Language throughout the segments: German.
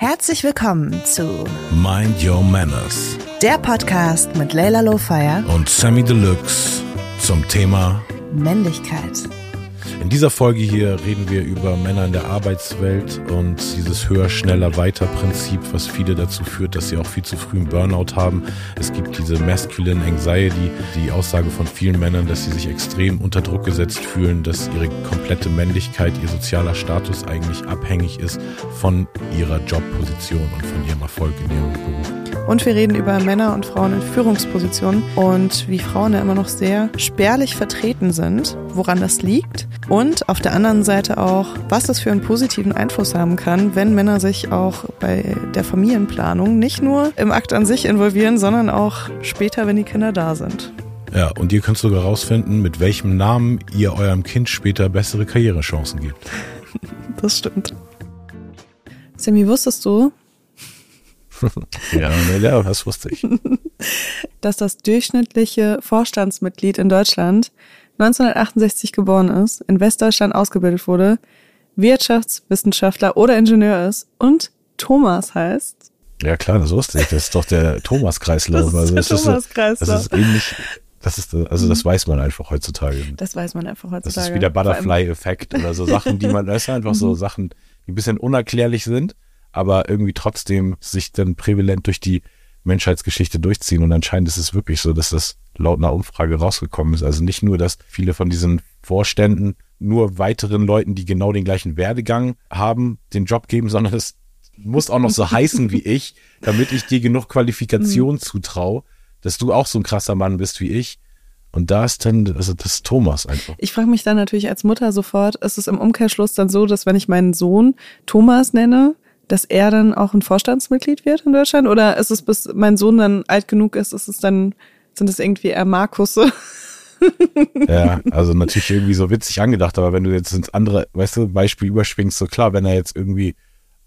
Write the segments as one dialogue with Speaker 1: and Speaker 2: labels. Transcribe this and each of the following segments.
Speaker 1: Herzlich willkommen zu
Speaker 2: Mind Your Manners
Speaker 1: der Podcast mit Leila Lowfire
Speaker 2: und Sammy Deluxe zum Thema
Speaker 1: Männlichkeit.
Speaker 2: In dieser Folge hier reden wir über Männer in der Arbeitswelt und dieses höher, schneller, weiter Prinzip, was viele dazu führt, dass sie auch viel zu früh einen Burnout haben. Es gibt diese Masculine Anxiety, die Aussage von vielen Männern, dass sie sich extrem unter Druck gesetzt fühlen, dass ihre komplette Männlichkeit, ihr sozialer Status eigentlich abhängig ist von ihrer Jobposition und von ihrem Erfolg in ihrem Beruf.
Speaker 3: Und wir reden über Männer und Frauen in Führungspositionen und wie Frauen ja immer noch sehr spärlich vertreten sind, woran das liegt. Und auf der anderen Seite auch, was das für einen positiven Einfluss haben kann, wenn Männer sich auch bei der Familienplanung nicht nur im Akt an sich involvieren, sondern auch später, wenn die Kinder da sind.
Speaker 2: Ja, und ihr könnt sogar rausfinden, mit welchem Namen ihr eurem Kind später bessere Karrierechancen gebt.
Speaker 3: Das stimmt. Sammy, wusstest du,
Speaker 2: ja, ja, das wusste ich.
Speaker 3: dass das durchschnittliche Vorstandsmitglied in Deutschland 1968 geboren ist, in Westdeutschland ausgebildet wurde, Wirtschaftswissenschaftler oder Ingenieur ist und Thomas heißt.
Speaker 2: Ja klar, das wusste ich. Das ist doch der Thomas-Kreislauf.
Speaker 3: Das ist der
Speaker 2: also,
Speaker 3: Thomas-Kreislauf.
Speaker 2: Das ist ähnlich. Das ist, also das weiß man einfach heutzutage.
Speaker 3: Das weiß man einfach heutzutage.
Speaker 2: Das ist wie der Butterfly-Effekt oder so Sachen, die man, das sind einfach so Sachen, die ein bisschen unerklärlich sind, aber irgendwie trotzdem sich dann prävalent durch die Menschheitsgeschichte durchziehen. Und anscheinend ist es wirklich so, dass das laut einer Umfrage rausgekommen ist. Also nicht nur, dass viele von diesen Vorständen nur weiteren Leuten, die genau den gleichen Werdegang haben, den Job geben, sondern es muss auch noch so heißen wie ich, damit ich dir genug Qualifikation zutraue, dass du auch so ein krasser Mann bist wie ich. Und da ist dann, also das ist Thomas einfach.
Speaker 3: Ich frage mich dann natürlich als Mutter sofort, ist es im Umkehrschluss dann so, dass wenn ich meinen Sohn Thomas nenne, dass er dann auch ein Vorstandsmitglied wird in Deutschland? Oder ist es, bis mein Sohn dann alt genug ist, ist es dann, sind es irgendwie eher Markusse?
Speaker 2: Ja, also natürlich irgendwie so witzig angedacht, aber wenn du jetzt ins andere, weißt du, Beispiel überschwingst, so klar, wenn er jetzt irgendwie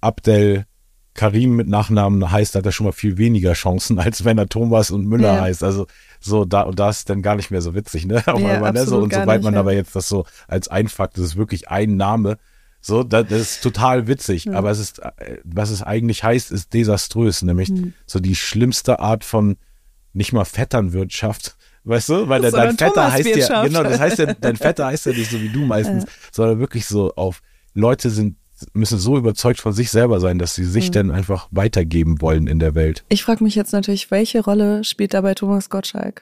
Speaker 2: Abdel Karim mit Nachnamen heißt, hat er schon mal viel weniger Chancen, als wenn er Thomas und Müller
Speaker 3: Ja.
Speaker 2: heißt. Also so da und da ist dann gar nicht mehr so witzig, ne? Auf
Speaker 3: Ja,
Speaker 2: einmal, ne? So, und sobald
Speaker 3: nicht,
Speaker 2: man
Speaker 3: ja.
Speaker 2: aber jetzt das so als Einfakt, das ist wirklich ein Name, so, das, das ist total witzig. Aber es ist, äh, was es eigentlich heißt, ist desaströs, nämlich
Speaker 3: Hm.
Speaker 2: so die schlimmste Art von nicht mal Vetternwirtschaft. Weißt du? Weil dein Vetter heißt ja, genau, das heißt ja, dein Vetter heißt ja nicht so wie du meistens, sondern wirklich so auf Leute sind, müssen so überzeugt von sich selber sein, dass sie sich dann einfach weitergeben wollen in der Welt.
Speaker 3: Ich frage mich jetzt natürlich, welche Rolle spielt dabei Thomas Gottschalk?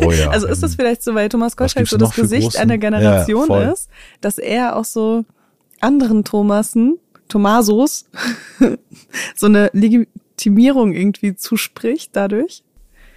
Speaker 2: Oh ja.
Speaker 3: Also ist das vielleicht so, weil Thomas Gottschalk so das Gesicht einer Generation
Speaker 2: Ja,
Speaker 3: ist, dass er auch so anderen Thomasen, Thomasos, so eine Legitimierung irgendwie zuspricht dadurch?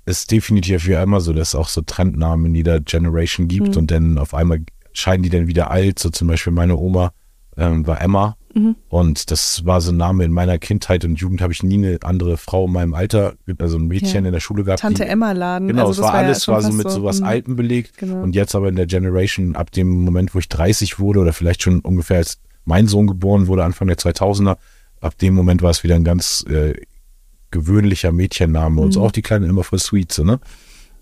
Speaker 2: ist definitiv wie einmal so, dass es auch so Trendnamen in jeder Generation gibt
Speaker 3: Mhm.
Speaker 2: und dann auf einmal scheinen die dann wieder alt. So zum Beispiel meine Oma ähm, war Emma
Speaker 3: Mhm.
Speaker 2: und das war so ein Name in meiner Kindheit und Jugend habe ich nie eine andere Frau in meinem Alter, also ein Mädchen
Speaker 3: Ja.
Speaker 2: in der Schule gehabt.
Speaker 3: Tante
Speaker 2: die,
Speaker 3: Emma Laden.
Speaker 2: Genau,
Speaker 3: also
Speaker 2: es war
Speaker 3: ja
Speaker 2: alles
Speaker 3: schon
Speaker 2: war so mit sowas
Speaker 3: mm,
Speaker 2: Alten belegt
Speaker 3: Genau.
Speaker 2: und jetzt aber in der Generation ab dem Moment, wo ich 30 wurde oder vielleicht schon ungefähr als mein Sohn geboren wurde, Anfang der 2000er, ab dem Moment war es wieder ein ganz äh, gewöhnlicher Mädchenname und so auch die Kleine immer voll sweet, so, ne?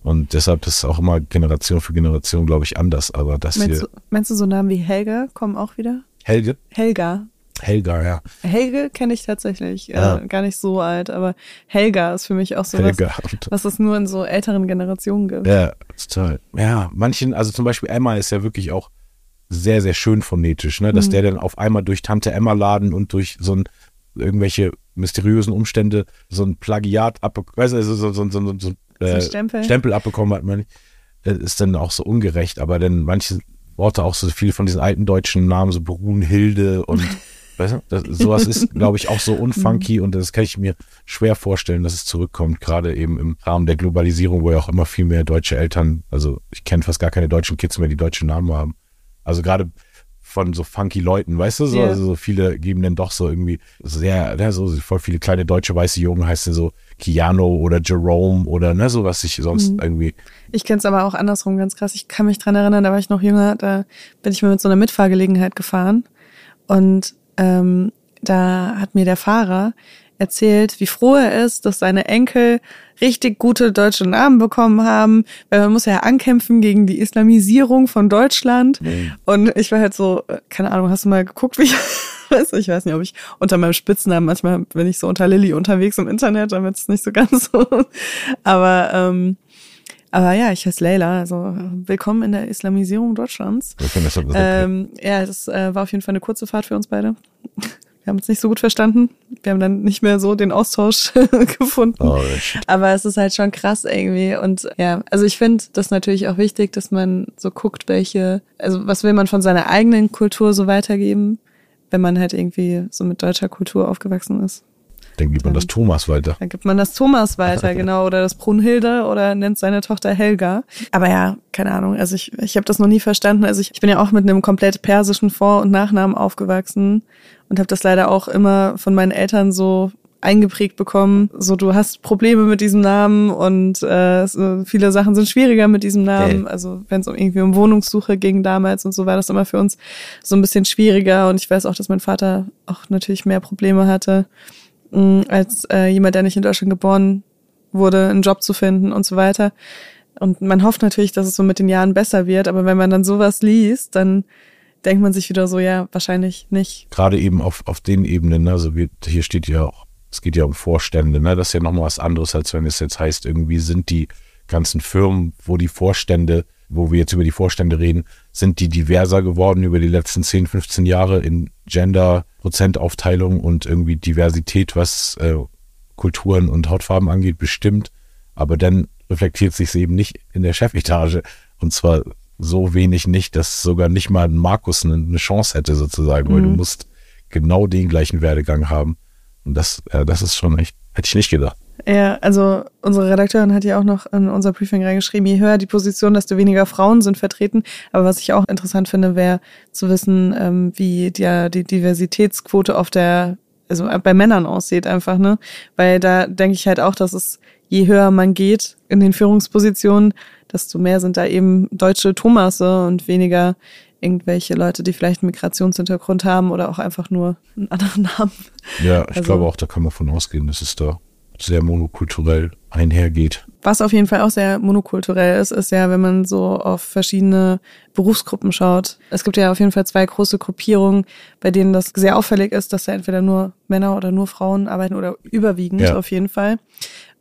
Speaker 2: Und deshalb ist auch immer Generation für Generation, glaube ich, anders. Aber das
Speaker 3: Meinst
Speaker 2: hier,
Speaker 3: du, meinst du so Namen wie Helga kommen auch wieder?
Speaker 2: Helge,
Speaker 3: Helga.
Speaker 2: Helga, ja.
Speaker 3: Helge kenne ich tatsächlich,
Speaker 2: Ja.
Speaker 3: äh, gar nicht so alt, aber Helga ist für mich auch so was,
Speaker 2: Helga. Und,
Speaker 3: was es nur in so älteren Generationen gibt.
Speaker 2: ja, toll. Ja, manchen, also zum Beispiel Emma ist ja wirklich auch sehr, sehr schön phonetisch, ne?
Speaker 3: Mhm.
Speaker 2: Dass der dann auf einmal durch Tante Emma Laden und durch so ein irgendwelche mysteriösen Umstände so ein Plagiat abbekommen, weißt du, also so, so, so, so, äh,
Speaker 3: Stempel?
Speaker 2: Stempel abbekommen hat man, ist dann auch so ungerecht, aber dann manche Worte auch so viele von diesen alten deutschen Namen, so Brunhilde und weißt du, das, sowas ist, glaube ich, auch so unfunky und das kann ich mir schwer vorstellen, dass es zurückkommt, gerade eben im Rahmen der Globalisierung, wo ja auch immer viel mehr deutsche Eltern, also ich kenne fast gar keine deutschen Kids mehr, die deutsche Namen haben. Also gerade von so funky Leuten, weißt du, so,
Speaker 3: Ja.
Speaker 2: also so viele geben dann doch so irgendwie sehr, ne, so voll viele kleine deutsche weiße Jungen heißt ja so Keanu oder Jerome oder ne, so was ich sonst irgendwie
Speaker 3: Ich kenne es aber auch andersrum ganz krass. Ich kann mich dran erinnern, da war ich noch jünger, da bin ich mal mit so einer Mitfahrgelegenheit gefahren und ähm, da hat mir der Fahrer erzählt, wie froh er ist, dass seine Enkel richtig gute deutsche Namen bekommen haben, weil man muss ja ankämpfen gegen die Islamisierung von Deutschland. Und ich war halt so, äh, keine Ahnung, hast du mal geguckt, wie ich weiß, ich weiß nicht, ob ich unter meinem Spitznamen manchmal bin ich so unter Lilly unterwegs im Internet, damit es nicht so ganz so. Aber ähm, aber ja, ich heiße Leila, also willkommen in der Islamisierung Deutschlands. Ähm, ja, das äh, war auf jeden Fall eine kurze Fahrt für uns beide. Wir haben uns nicht so gut verstanden. Wir haben dann nicht mehr so den Austausch gefunden. Oh, Aber es ist halt schon krass irgendwie. Und ja, also ich finde das natürlich auch wichtig, dass man so guckt, welche, also was will man von seiner eigenen Kultur so weitergeben, wenn man halt irgendwie so mit deutscher Kultur aufgewachsen ist.
Speaker 2: Dann gibt man das Thomas weiter.
Speaker 3: Dann gibt man das Thomas weiter, genau. Oder das Brunhilde oder nennt seine Tochter Helga. Aber ja, keine Ahnung. Also ich, ich habe das noch nie verstanden. Also ich, ich bin ja auch mit einem komplett persischen Vor- und Nachnamen aufgewachsen und habe das leider auch immer von meinen Eltern so eingeprägt bekommen. So, du hast Probleme mit diesem Namen und äh, viele Sachen sind schwieriger mit diesem Namen. Okay. Also wenn es um irgendwie um Wohnungssuche ging damals und so war das immer für uns so ein bisschen schwieriger. Und ich weiß auch, dass mein Vater auch natürlich mehr Probleme hatte als äh, jemand, der nicht in Deutschland geboren wurde, einen Job zu finden und so weiter. Und man hofft natürlich, dass es so mit den Jahren besser wird, aber wenn man dann sowas liest, dann denkt man sich wieder so, ja, wahrscheinlich nicht.
Speaker 2: Gerade eben auf, auf den Ebenen, ne? also wie, hier steht ja auch, es geht ja um Vorstände, ne? das ist ja nochmal was anderes, als wenn es jetzt heißt, irgendwie sind die ganzen Firmen, wo die Vorstände, wo wir jetzt über die Vorstände reden, sind die diverser geworden über die letzten 10, 15 Jahre in Gender, Prozentaufteilung und irgendwie Diversität, was äh, Kulturen und Hautfarben angeht, bestimmt. Aber dann reflektiert sich es eben nicht in der Chefetage. Und zwar so wenig nicht, dass sogar nicht mal ein Markus eine, Chance hätte sozusagen, mhm. weil du mhm. musst genau den gleichen Werdegang haben. Und das, äh, das ist schon echt, hätte ich nicht gedacht.
Speaker 3: Ja, also unsere Redakteurin hat ja auch noch in unser Briefing reingeschrieben, je höher die Position, desto weniger Frauen sind vertreten. Aber was ich auch interessant finde, wäre zu wissen, ähm, wie die, die Diversitätsquote auf der, also bei Männern aussieht einfach, ne? Weil da denke ich halt auch, dass es, je höher man geht in den Führungspositionen, desto mehr sind da eben deutsche Thomasse und weniger irgendwelche Leute, die vielleicht einen Migrationshintergrund haben oder auch einfach nur einen anderen Namen.
Speaker 2: Ja, ich also, glaube auch, da kann man von ausgehen, dass es da sehr monokulturell einhergeht.
Speaker 3: Was auf jeden Fall auch sehr monokulturell ist, ist ja, wenn man so auf verschiedene Berufsgruppen schaut. Es gibt ja auf jeden Fall zwei große Gruppierungen, bei denen das sehr auffällig ist, dass da entweder nur Männer oder nur Frauen arbeiten oder überwiegend ja. auf jeden Fall.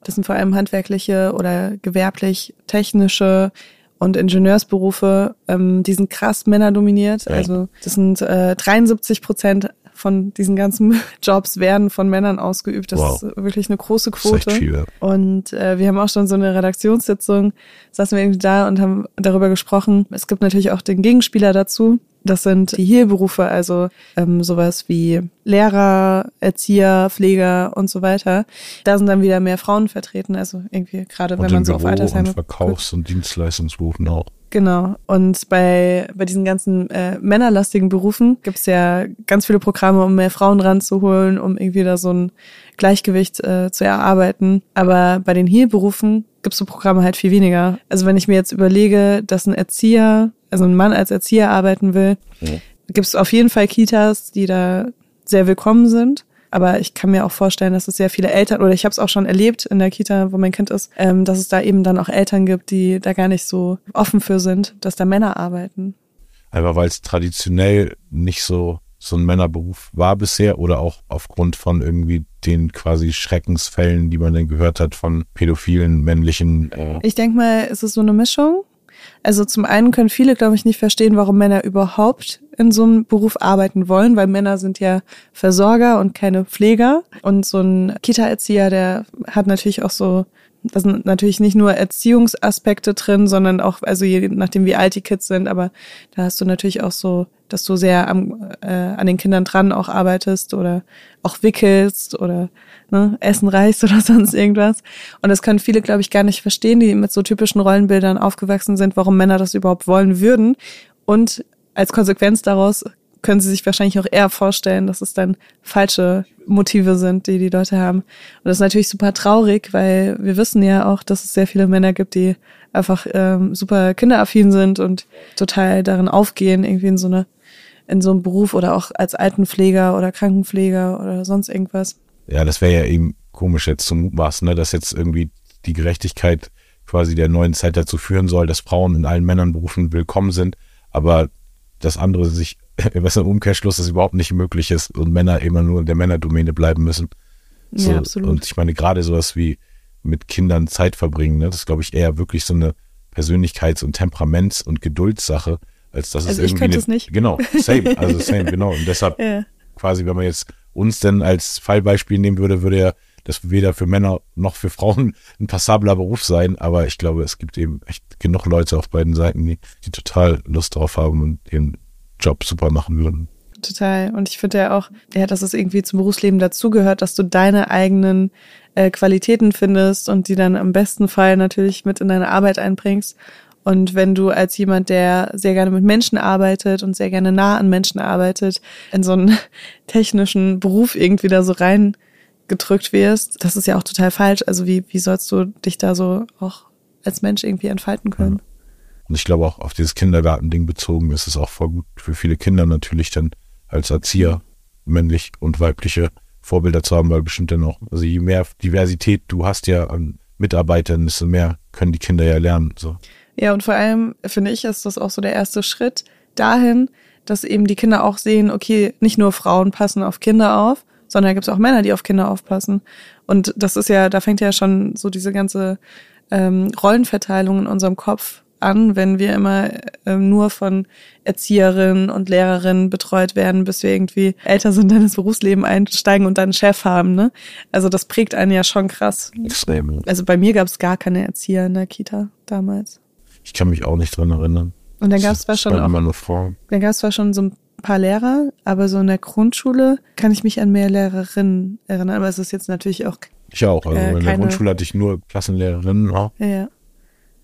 Speaker 3: Das sind vor allem handwerkliche oder gewerblich technische und Ingenieursberufe, ähm, die sind krass männerdominiert. Ja. Also das sind äh, 73 Prozent von diesen ganzen Jobs werden von Männern ausgeübt. Das wow. ist wirklich eine große Quote. Viel, Und äh, wir haben auch schon so eine Redaktionssitzung, saßen wir irgendwie da und haben darüber gesprochen. Es gibt natürlich auch den Gegenspieler dazu. Das sind die Heilberufe, also ähm, sowas wie Lehrer, Erzieher, Pfleger und so weiter. Da sind dann wieder mehr Frauen vertreten, also irgendwie gerade wenn man so Büro auf Altersheime
Speaker 2: und Verkaufs- und Dienstleistungsberufen auch.
Speaker 3: Genau. Und bei, bei diesen ganzen äh, männerlastigen Berufen gibt es ja ganz viele Programme, um mehr Frauen ranzuholen, um irgendwie da so ein Gleichgewicht äh, zu erarbeiten. Aber bei den Heilberufen gibt es so Programme halt viel weniger. Also wenn ich mir jetzt überlege, dass ein Erzieher, also ein Mann als Erzieher arbeiten will, mhm. gibt es auf jeden Fall Kitas, die da sehr willkommen sind. Aber ich kann mir auch vorstellen, dass es sehr viele Eltern, oder ich habe es auch schon erlebt in der Kita, wo mein Kind ist, ähm, dass es da eben dann auch Eltern gibt, die da gar nicht so offen für sind, dass da Männer arbeiten.
Speaker 2: Einfach weil es traditionell nicht so so ein Männerberuf war bisher oder auch aufgrund von irgendwie den quasi Schreckensfällen, die man dann gehört hat von pädophilen männlichen.
Speaker 3: Äh ich denke mal, es ist so eine Mischung. Also zum einen können viele, glaube ich, nicht verstehen, warum Männer überhaupt in so einem Beruf arbeiten wollen, weil Männer sind ja Versorger und keine Pfleger. Und so ein Kita-Erzieher, der hat natürlich auch so, da sind natürlich nicht nur Erziehungsaspekte drin, sondern auch, also je nachdem wie alt die Kids sind, aber da hast du natürlich auch so, dass du sehr am, äh, an den Kindern dran auch arbeitest oder auch wickelst oder ne, Essen reichst oder sonst irgendwas. Und das können viele, glaube ich, gar nicht verstehen, die mit so typischen Rollenbildern aufgewachsen sind, warum Männer das überhaupt wollen würden. Und als Konsequenz daraus können sie sich wahrscheinlich auch eher vorstellen, dass es dann falsche Motive sind, die die Leute haben. Und das ist natürlich super traurig, weil wir wissen ja auch, dass es sehr viele Männer gibt, die einfach ähm, super kinderaffin sind und total darin aufgehen, irgendwie in so eine in so einem Beruf oder auch als Altenpfleger oder Krankenpfleger oder sonst irgendwas.
Speaker 2: Ja, das wäre ja eben komisch jetzt zum Mutmaßen, ne, dass jetzt irgendwie die Gerechtigkeit quasi der neuen Zeit dazu führen soll, dass Frauen in allen Männernberufen willkommen sind. Aber das andere sich, was im Umkehrschluss das überhaupt nicht möglich ist und Männer immer nur in der Männerdomäne bleiben müssen. So,
Speaker 3: ja, absolut.
Speaker 2: Und ich meine, gerade sowas wie mit Kindern Zeit verbringen, ne, das ist, glaube ich, eher wirklich so eine Persönlichkeits- und Temperaments- und Geduldssache, als dass es
Speaker 3: Also ich
Speaker 2: irgendwie.
Speaker 3: könnte
Speaker 2: eine,
Speaker 3: es nicht.
Speaker 2: Genau, same, also same, genau. Und deshalb
Speaker 3: ja.
Speaker 2: quasi, wenn man jetzt uns denn als Fallbeispiel nehmen würde, würde ja das weder für Männer noch für Frauen ein passabler Beruf sein. Aber ich glaube, es gibt eben echt genug Leute auf beiden Seiten, die, die total Lust drauf haben und ihren Job super machen würden.
Speaker 3: Total. Und ich finde ja auch, ja, dass es irgendwie zum Berufsleben dazugehört, dass du deine eigenen äh, Qualitäten findest und die dann im besten Fall natürlich mit in deine Arbeit einbringst. Und wenn du als jemand, der sehr gerne mit Menschen arbeitet und sehr gerne nah an Menschen arbeitet, in so einen technischen Beruf irgendwie da so reingedrückt wirst, das ist ja auch total falsch. Also wie, wie sollst du dich da so auch als Mensch irgendwie entfalten können?
Speaker 2: Und ich glaube auch auf dieses Kindergartending bezogen ist es auch voll gut für viele Kinder natürlich dann als Erzieher männlich und weibliche Vorbilder zu haben, weil bestimmt dann auch, also je mehr Diversität du hast ja an Mitarbeitern, desto mehr können die Kinder ja lernen. So.
Speaker 3: Ja, und vor allem finde ich, ist das auch so der erste Schritt dahin, dass eben die Kinder auch sehen, okay, nicht nur Frauen passen auf Kinder auf, sondern da gibt es auch Männer, die auf Kinder aufpassen. Und das ist ja, da fängt ja schon so diese ganze ähm, Rollenverteilung in unserem Kopf an, wenn wir immer ähm, nur von Erzieherinnen und Lehrerinnen betreut werden, bis wir irgendwie älter sind, dann ins Berufsleben einsteigen und dann einen Chef haben. Ne? Also das prägt einen ja schon krass.
Speaker 2: Extrem.
Speaker 3: Also bei mir gab es gar keine Erzieher in der Kita damals.
Speaker 2: Ich kann mich auch nicht dran erinnern.
Speaker 3: Und dann gab es zwar
Speaker 2: Das
Speaker 3: schon
Speaker 2: immer nur vor.
Speaker 3: dann gab es zwar schon so ein paar Lehrer, aber so in der Grundschule kann ich mich an mehr Lehrerinnen erinnern. Aber es ist jetzt natürlich auch,
Speaker 2: Ich auch. Also
Speaker 3: Äh,
Speaker 2: in der Grundschule hatte ich nur Klassenlehrerinnen. Ja.
Speaker 3: ja, ja.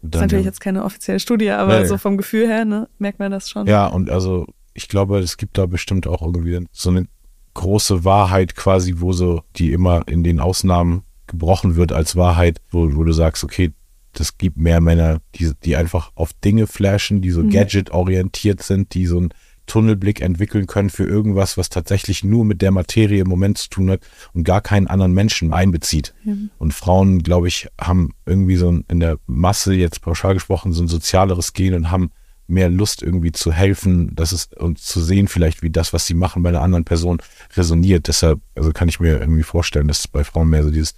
Speaker 2: Und
Speaker 3: ist
Speaker 2: dann,
Speaker 3: natürlich
Speaker 2: ja.
Speaker 3: jetzt keine offizielle Studie, aber
Speaker 2: Nee.
Speaker 3: so vom Gefühl her, ne, merkt man das schon.
Speaker 2: Ja, und also ich glaube, es gibt da bestimmt auch irgendwie so eine große Wahrheit quasi, wo so, die immer in den Ausnahmen gebrochen wird als Wahrheit, wo, wo du sagst, okay, das gibt mehr Männer, die, die einfach auf Dinge flashen, die so
Speaker 3: Mhm.
Speaker 2: gadget-orientiert sind, die so einen Tunnelblick entwickeln können für irgendwas, was tatsächlich nur mit der Materie im Moment zu tun hat und gar keinen anderen Menschen einbezieht. Und Frauen, glaube ich, haben irgendwie so ein- in der Masse jetzt pauschal gesprochen so ein sozialeres Gen und haben mehr Lust irgendwie zu helfen, dass es und zu sehen vielleicht, wie das, was sie machen bei einer anderen Person resoniert. Deshalb, also kann ich mir irgendwie vorstellen, dass bei Frauen mehr so dieses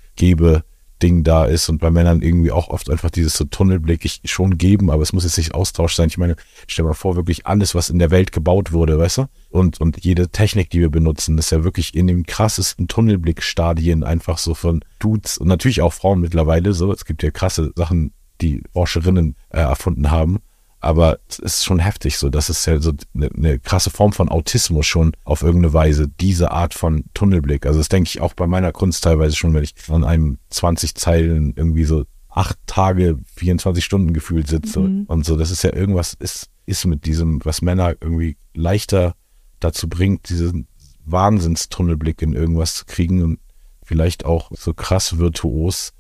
Speaker 2: Gebe-Ding da ist und bei Männern irgendwie auch oft einfach dieses so Tunnelblick ich schon geben, aber es muss jetzt nicht Austausch sein. Ich meine, stell mal vor, wirklich alles, was in der Welt gebaut wurde, weißt du? Und, und jede Technik, die wir benutzen, ist ja wirklich in den krassesten Tunnelblick-Stadien einfach so von Dudes und natürlich auch Frauen mittlerweile so. Es gibt ja krasse Sachen, die Forscherinnen äh, erfunden haben. Aber es ist schon heftig so. Das ist ja so eine, eine krasse Form von Autismus schon auf irgendeine Weise, diese Art von Tunnelblick. Also das denke ich auch bei meiner Kunst teilweise schon, wenn ich an einem 20 Zeilen irgendwie so acht Tage, 24 Stunden gefühlt sitze und so. Das ist ja irgendwas, ist, ist mit diesem, was Männer irgendwie leichter dazu bringt, diesen Wahnsinnstunnelblick in irgendwas zu kriegen und vielleicht auch so krass virtuos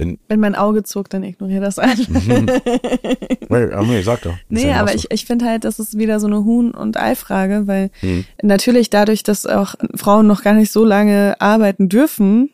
Speaker 2: in,
Speaker 3: Wenn mein Auge zuckt, dann ignoriere das einfach.
Speaker 2: nee, ah, nee, sag doch.
Speaker 3: Nee,
Speaker 2: ja
Speaker 3: aber
Speaker 2: so.
Speaker 3: ich, ich finde halt, das ist wieder so eine Huhn- und Ei-Frage, weil
Speaker 2: Hm.
Speaker 3: natürlich dadurch, dass auch Frauen noch gar nicht so lange arbeiten dürfen,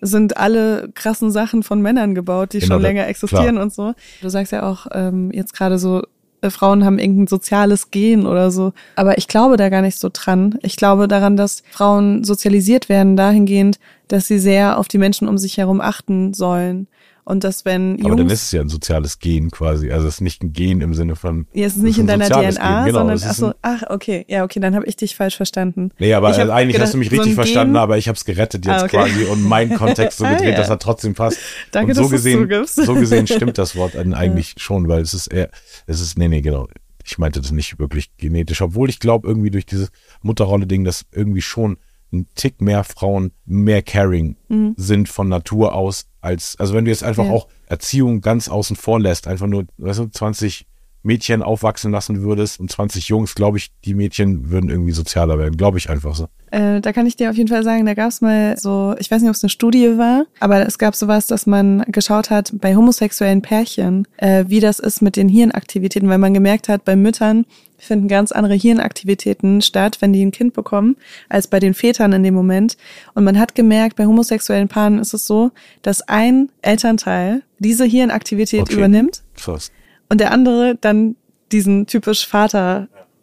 Speaker 3: sind alle krassen Sachen von Männern gebaut, die
Speaker 2: Genau,
Speaker 3: schon länger existieren
Speaker 2: klar.
Speaker 3: und so. Du sagst ja auch ähm, jetzt gerade so, äh, Frauen haben irgendein soziales Gen oder so. Aber ich glaube da gar nicht so dran. Ich glaube daran, dass Frauen sozialisiert werden dahingehend, dass sie sehr auf die Menschen um sich herum achten sollen. Und dass wenn
Speaker 2: Aber dann
Speaker 3: Jungs
Speaker 2: ist es ja ein soziales Gen quasi. Also es ist nicht ein Gen im Sinne von.
Speaker 3: Ja, es ist nicht in deiner DNA,
Speaker 2: Gen, genau,
Speaker 3: sondern ach so, ach okay, ja okay, dann habe ich dich falsch verstanden.
Speaker 2: Nee, aber äh, eigentlich
Speaker 3: gedacht,
Speaker 2: hast du mich
Speaker 3: so
Speaker 2: richtig
Speaker 3: ein
Speaker 2: verstanden,
Speaker 3: Gen-
Speaker 2: aber ich habe es gerettet jetzt
Speaker 3: Ah, okay.
Speaker 2: quasi und meinen Kontext so
Speaker 3: Ah,
Speaker 2: gedreht,
Speaker 3: ja.
Speaker 2: dass er trotzdem passt.
Speaker 3: Danke,
Speaker 2: und so
Speaker 3: dass
Speaker 2: gesehen,
Speaker 3: zugibst.
Speaker 2: so gesehen stimmt das Wort eigentlich schon, weil es ist eher, es ist, nee, nee, genau. Ich meinte das nicht wirklich genetisch, obwohl ich glaube irgendwie durch dieses Mutterrolle-Ding, dass irgendwie schon ein Tick mehr Frauen mehr caring
Speaker 3: Mhm.
Speaker 2: sind von Natur aus als, also wenn du jetzt einfach
Speaker 3: Ja.
Speaker 2: auch Erziehung ganz außen vor lässt, einfach nur, weißt du, 20 Mädchen aufwachsen lassen würdest und 20 Jungs, glaube ich, die Mädchen würden irgendwie sozialer werden, glaube ich einfach so.
Speaker 3: Äh, da kann ich dir auf jeden Fall sagen, da gab es mal so, ich weiß nicht, ob es eine Studie war, aber es gab sowas, dass man geschaut hat bei homosexuellen Pärchen, äh, wie das ist mit den Hirnaktivitäten, weil man gemerkt hat, bei Müttern finden ganz andere Hirnaktivitäten statt, wenn die ein Kind bekommen, als bei den Vätern in dem Moment. Und man hat gemerkt, bei homosexuellen Paaren ist es so, dass ein Elternteil diese Hirnaktivität
Speaker 2: Okay.
Speaker 3: übernimmt
Speaker 2: Krass.
Speaker 3: Und der andere dann diesen typisch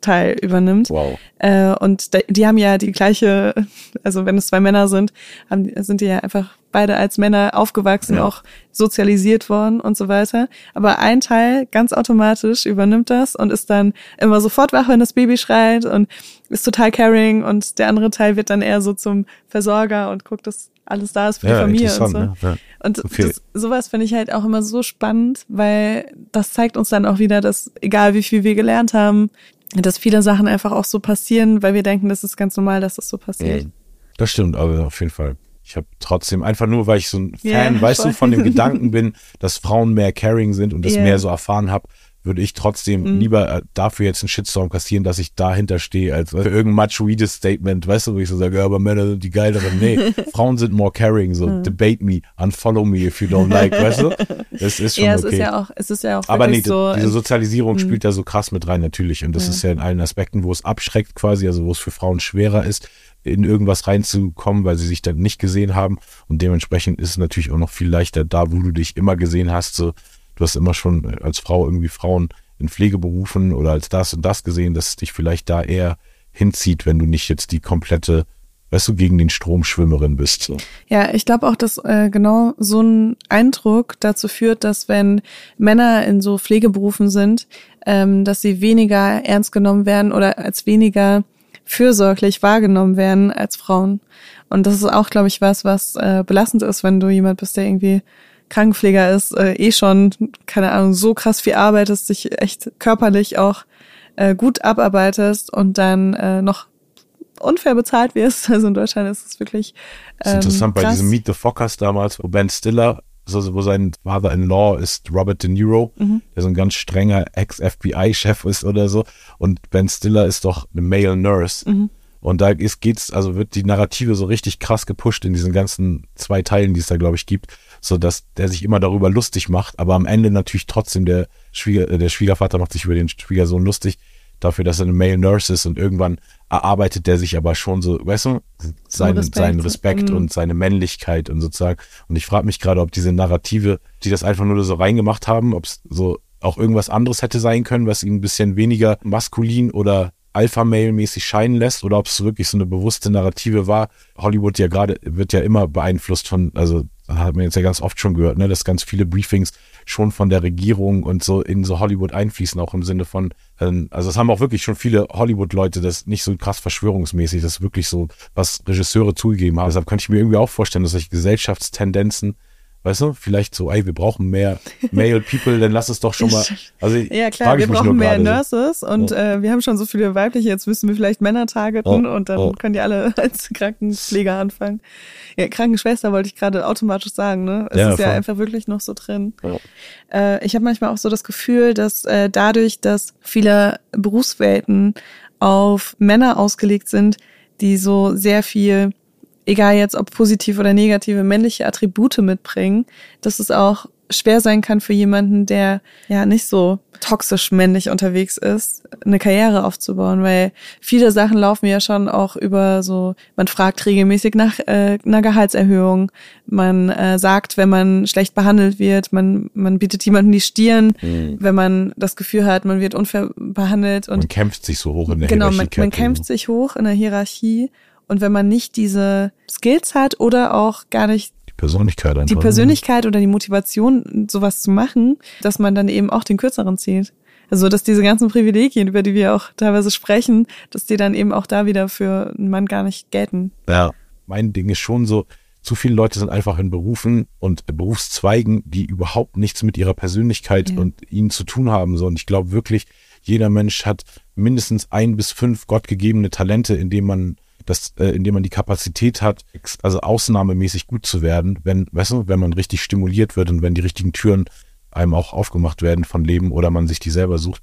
Speaker 3: Teil übernimmt.
Speaker 2: Wow.
Speaker 3: Äh, und da, die haben ja die gleiche, also wenn es zwei Männer sind, haben, sind die ja einfach beide als Männer aufgewachsen,
Speaker 2: Ja.
Speaker 3: auch sozialisiert worden und so weiter. Aber ein Teil ganz automatisch übernimmt das und ist dann immer sofort wach, wenn das Baby schreit und ist total caring und der andere Teil wird dann eher so zum Versorger und guckt, dass alles da ist für die
Speaker 2: Ja,
Speaker 3: Familie und so.
Speaker 2: Ne? Ja.
Speaker 3: Und
Speaker 2: Okay.
Speaker 3: das, sowas finde ich halt auch immer so spannend, weil das zeigt uns dann auch wieder, dass egal wie viel wir gelernt haben, dass viele Sachen einfach auch so passieren, weil wir denken, das ist ganz normal, dass das so passiert.
Speaker 2: Das stimmt, aber auf jeden Fall. Ich habe trotzdem einfach nur, weil ich so ein Fan,
Speaker 3: Ja,
Speaker 2: weißt
Speaker 3: voll.
Speaker 2: du, von dem Gedanken bin, dass Frauen mehr caring sind und das
Speaker 3: Ja.
Speaker 2: mehr so erfahren habe, würde ich trotzdem
Speaker 3: Mhm.
Speaker 2: lieber äh, dafür jetzt einen Shitstorm kassieren, dass ich dahinter stehe, als für irgendein machoides Statement, weißt du, wo ich so sage, ja, aber Männer sind die geileren. Nee, Frauen sind more caring, so
Speaker 3: Mhm.
Speaker 2: debate me, unfollow me if you don't like, weißt du? Das ist schon
Speaker 3: Ja, es
Speaker 2: okay.
Speaker 3: ist ja auch, es ist ja auch
Speaker 2: Aber nee,
Speaker 3: so.
Speaker 2: diese Sozialisierung
Speaker 3: Mhm.
Speaker 2: spielt da so krass mit rein, natürlich. Und das ist ja in allen Aspekten, wo es abschreckt quasi, also wo es für Frauen schwerer ist, in irgendwas reinzukommen, weil sie sich dann nicht gesehen haben. Und dementsprechend ist es natürlich auch noch viel leichter da, wo du dich immer gesehen hast. So, du hast immer schon als Frau irgendwie Frauen in Pflegeberufen oder als das und das gesehen, dass es dich vielleicht da eher hinzieht, wenn du nicht jetzt die komplette, weißt du, gegen den Strom Schwimmerin bist. So.
Speaker 3: Ja, ich glaube auch, dass äh, genau so ein Eindruck dazu führt, dass wenn Männer in so Pflegeberufen sind, ähm, dass sie weniger ernst genommen werden oder als weniger fürsorglich wahrgenommen werden als Frauen. Und das ist auch, glaube ich, was, was äh, belastend ist, wenn du jemand bist, der irgendwie Krankenpfleger ist, äh, eh schon, keine Ahnung, so krass viel arbeitest, dich echt körperlich auch äh, gut abarbeitest und dann äh, noch unfair bezahlt wirst. Also in Deutschland ist es wirklich
Speaker 2: Das ist
Speaker 3: ähm,
Speaker 2: interessant bei
Speaker 3: krass.
Speaker 2: diesem Meet the Fockers damals, wo Ben Stiller, so, wo sein Father-in-Law ist Robert De Niro,
Speaker 3: Mhm.
Speaker 2: der so ein ganz strenger Ex-FBI-Chef ist oder so. Und Ben Stiller ist doch eine Male Nurse.
Speaker 3: Mhm.
Speaker 2: Und da ist, geht's, also wird die Narrative so richtig krass gepusht in diesen ganzen zwei Teilen, die es da, glaube ich, gibt, so dass der sich immer darüber lustig macht, aber am Ende natürlich trotzdem der Schwieger, äh, der Schwiegervater macht sich über den Schwiegersohn lustig, dafür, dass er eine Male Nurse ist und irgendwann erarbeitet der sich aber schon so, weißt du, seinen
Speaker 3: Respekt.
Speaker 2: seinen Respekt
Speaker 3: Mhm.
Speaker 2: und seine Männlichkeit und sozusagen. Und ich frage mich gerade, ob diese Narrative, die das einfach nur so reingemacht haben, ob es so auch irgendwas anderes hätte sein können, was ihn ein bisschen weniger maskulin oder Alpha-Male-mäßig scheinen lässt oder ob es wirklich so eine bewusste Narrative war. Hollywood ja gerade wird ja immer beeinflusst von, also hat man jetzt ja ganz oft schon gehört, ne, dass ganz viele Briefings schon von der Regierung und so in so Hollywood einfließen, auch im Sinne von, ähm, also es haben auch wirklich schon viele Hollywood-Leute, das nicht so krass verschwörungsmäßig, das ist wirklich so, was Regisseure zugegeben haben. Deshalb könnte ich mir irgendwie auch vorstellen, dass solche Gesellschaftstendenzen, weißt du, vielleicht so, ey, wir brauchen mehr Male People, dann lass es doch schon mal, also
Speaker 3: Ja, klar,
Speaker 2: frage
Speaker 3: wir brauchen mehr
Speaker 2: gerade so.
Speaker 3: Nurses und äh, wir haben schon so viele weibliche, jetzt müssen wir vielleicht Männer targeten
Speaker 2: Oh,
Speaker 3: und dann
Speaker 2: oh.
Speaker 3: können die alle als Krankenpfleger anfangen. Ja, Krankenschwester wollte ich gerade automatisch sagen, ne? Es
Speaker 2: Ja,
Speaker 3: ist ja
Speaker 2: voll.
Speaker 3: einfach wirklich noch so drin.
Speaker 2: Ja.
Speaker 3: Äh, ich habe manchmal auch so das Gefühl, dass äh, dadurch, dass viele Berufswelten auf Männer ausgelegt sind, die so sehr viel, egal jetzt ob positiv oder negative männliche Attribute mitbringen, dass es auch schwer sein kann für jemanden, der ja nicht so toxisch männlich unterwegs ist, eine Karriere aufzubauen, weil viele Sachen laufen ja schon auch über so, man fragt regelmäßig nach äh, einer Gehaltserhöhung, man äh, sagt, wenn man schlecht behandelt wird, man, man bietet jemandem die Stirn,
Speaker 2: Mhm.
Speaker 3: wenn man das Gefühl hat, man wird unfair behandelt und
Speaker 2: Man kämpft sich so hoch in der
Speaker 3: genau, man,
Speaker 2: Hierarchiekette.
Speaker 3: man kämpft sich hoch in der Hierarchie und wenn man nicht diese Skills hat oder auch gar nicht
Speaker 2: Die Persönlichkeit einfach.
Speaker 3: die Persönlichkeit oder die Motivation, sowas zu machen, dass man dann eben auch den Kürzeren zieht. Also, dass diese ganzen Privilegien, über die wir auch teilweise sprechen, dass die dann eben auch da wieder für einen Mann gar nicht gelten.
Speaker 2: Ja. Mein Ding ist schon so, zu viele Leute sind einfach in Berufen und Berufszweigen, die überhaupt nichts mit ihrer Persönlichkeit
Speaker 3: Ja.
Speaker 2: und ihnen zu tun haben. So, und ich glaube wirklich, jeder Mensch hat mindestens ein bis fünf gottgegebene Talente, indem man das, äh, indem man die Kapazität hat, also ausnahmemäßig gut zu werden, wenn, weißt du, wenn man richtig stimuliert wird und wenn die richtigen Türen einem auch aufgemacht werden von Leben oder man sich die selber sucht.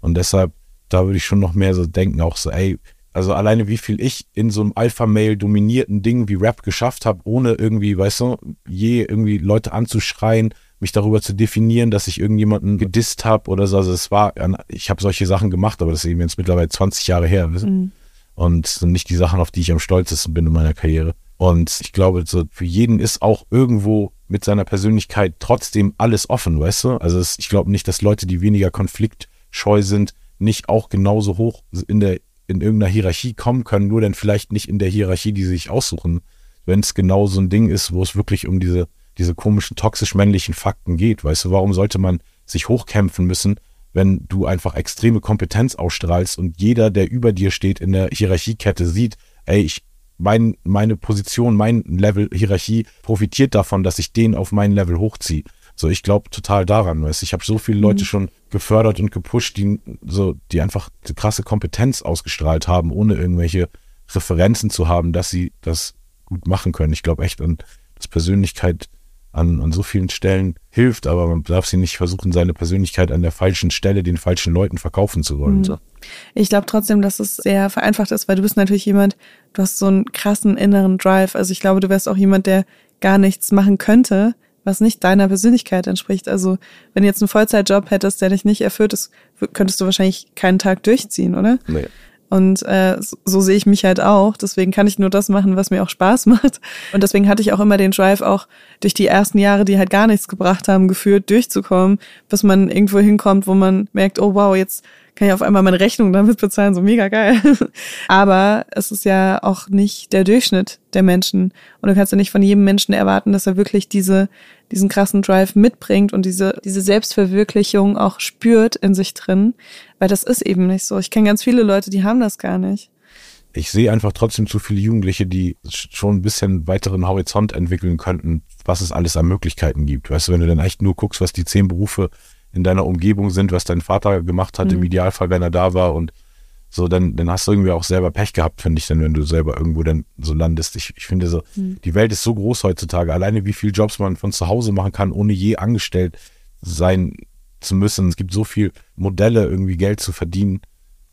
Speaker 2: Und deshalb, da würde ich schon noch mehr so denken, auch so, ey, also alleine wie viel ich in so einem Alpha-Mail dominierten Ding wie Rap geschafft habe, ohne irgendwie, weißt du, je irgendwie Leute anzuschreien, mich darüber zu definieren, dass ich irgendjemanden gedisst habe oder so. Also es war, ich habe solche Sachen gemacht, aber das ist eben jetzt mittlerweile 20 Jahre her. Weißt? du? Und nicht die Sachen, auf die ich am stolzesten bin in meiner Karriere. Und ich glaube, so für jeden ist auch irgendwo mit seiner Persönlichkeit trotzdem alles offen, weißt du? Also es, ich glaube nicht, dass Leute, die weniger konfliktscheu sind, nicht auch genauso hoch in der in irgendeiner Hierarchie kommen können, nur dann vielleicht nicht in der Hierarchie, die sie sich aussuchen, wenn es genau so ein Ding ist, wo es wirklich um diese, diese komischen toxisch-männlichen Fakten geht. Weißt du, warum sollte man sich hochkämpfen müssen, wenn du einfach extreme Kompetenz ausstrahlst und jeder, der über dir steht in der Hierarchiekette, sieht, ey, ich, mein, meine Position, mein Level Hierarchie profitiert davon, dass ich den auf mein Level hochziehe. So, ich glaube total daran, weißt ich habe so viele Leute mhm. schon gefördert und gepusht, die so, die einfach eine krasse Kompetenz ausgestrahlt haben, ohne irgendwelche Referenzen zu haben, dass sie das gut machen können. Ich glaube echt an dass Persönlichkeit an, an so vielen Stellen hilft, aber man darf sie nicht versuchen, seine Persönlichkeit an der falschen Stelle den falschen Leuten verkaufen zu wollen. Mhm.
Speaker 3: Ich glaube trotzdem, dass es sehr vereinfacht ist, weil du bist natürlich jemand, du hast so einen krassen inneren Drive. Also ich glaube, du wärst auch jemand, der gar nichts machen könnte, was nicht deiner Persönlichkeit entspricht. Also wenn du jetzt einen Vollzeitjob hättest, der dich nicht erfüllt, das könntest du wahrscheinlich keinen Tag durchziehen, oder?
Speaker 2: Nee.
Speaker 3: Und äh, so, so sehe ich mich halt auch. Deswegen kann ich nur das machen, was mir auch Spaß macht. Und deswegen hatte ich auch immer den Drive, auch durch die ersten Jahre, die halt gar nichts gebracht haben, geführt durchzukommen, bis man irgendwo hinkommt, wo man merkt, oh wow, jetzt kann ich auf einmal meine Rechnung damit bezahlen, so mega geil. Aber es ist ja auch nicht der Durchschnitt der Menschen. Und du kannst ja nicht von jedem Menschen erwarten, dass er wirklich diese, diesen krassen Drive mitbringt und diese, diese Selbstverwirklichung auch spürt in sich drin. Weil das ist eben nicht so. Ich kenne ganz viele Leute, die haben das gar nicht.
Speaker 2: Ich sehe einfach trotzdem zu viele Jugendliche, die schon ein bisschen weiteren Horizont entwickeln könnten, was es alles an Möglichkeiten gibt. Weißt du, wenn du dann echt nur guckst, was die zehn Berufe in deiner Umgebung sind, was dein Vater gemacht hat, mhm. im Idealfall, wenn er da war und so, dann, dann hast du irgendwie auch selber Pech gehabt, finde ich, dann, wenn du selber irgendwo dann so landest. Ich, ich finde so, mhm. die Welt ist so groß heutzutage. Alleine wie viele Jobs man von zu Hause machen kann, ohne je angestellt sein zu müssen. Es gibt so viele Modelle, irgendwie Geld zu verdienen.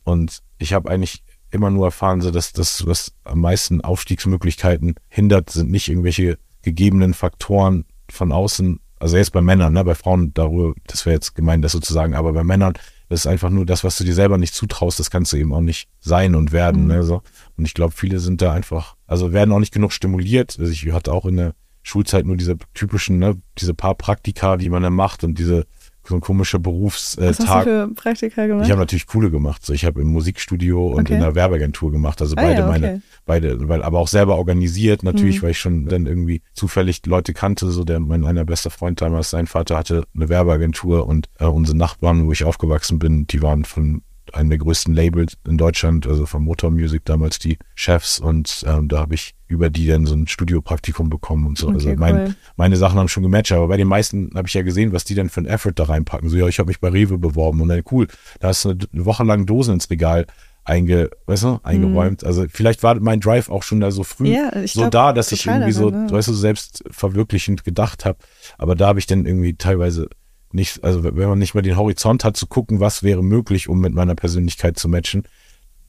Speaker 2: Und ich habe eigentlich immer nur erfahren, so dass das, was am meisten Aufstiegsmöglichkeiten hindert, sind nicht irgendwelche gegebenen Faktoren von außen, also jetzt bei Männern, ne, bei Frauen darüber, das wäre jetzt gemein, das sozusagen, aber bei Männern, das ist einfach nur das, was du dir selber nicht zutraust, das kannst du eben auch nicht sein und werden. Mhm. Ne, so. Und ich glaube, viele sind da einfach, also werden auch nicht genug stimuliert. Also ich hatte auch in der Schulzeit nur diese typischen, ne, diese paar Praktika, die man dann macht und diese so ein komischer Berufstag. Was hast
Speaker 3: du für Praktika gemacht?
Speaker 2: Ich habe natürlich coole gemacht. So, ich habe im Musikstudio und okay. in der Werbeagentur gemacht. Also ah, beide ja, okay. meine, beide, weil aber auch selber organisiert natürlich, mhm. weil ich schon dann irgendwie zufällig Leute kannte. So der mein einer bester Freund damals, sein Vater hatte eine Werbeagentur und äh, unsere Nachbarn, wo ich aufgewachsen bin, die waren von einem der größten Labels in Deutschland, also von Motor Music damals die Chefs und ähm, da habe ich über die dann so ein Studiopraktikum bekommen und so. Okay, also mein, cool. meine Sachen haben schon gematcht, aber bei den meisten habe ich ja gesehen, was die dann für ein Effort da reinpacken. So, ja, ich habe mich bei Rewe beworben und dann cool, da hast du eine, eine Woche lang Dosen ins Regal einge, weißt du, eingeräumt. Mhm. Also vielleicht war mein Drive auch schon da so früh ja, so glaub, da, dass ich irgendwie so, ne? weißt du, selbst verwirklichend gedacht habe. Aber da habe ich dann irgendwie teilweise nicht, also wenn man nicht mehr den Horizont hat, zu gucken, was wäre möglich, um mit meiner Persönlichkeit zu matchen.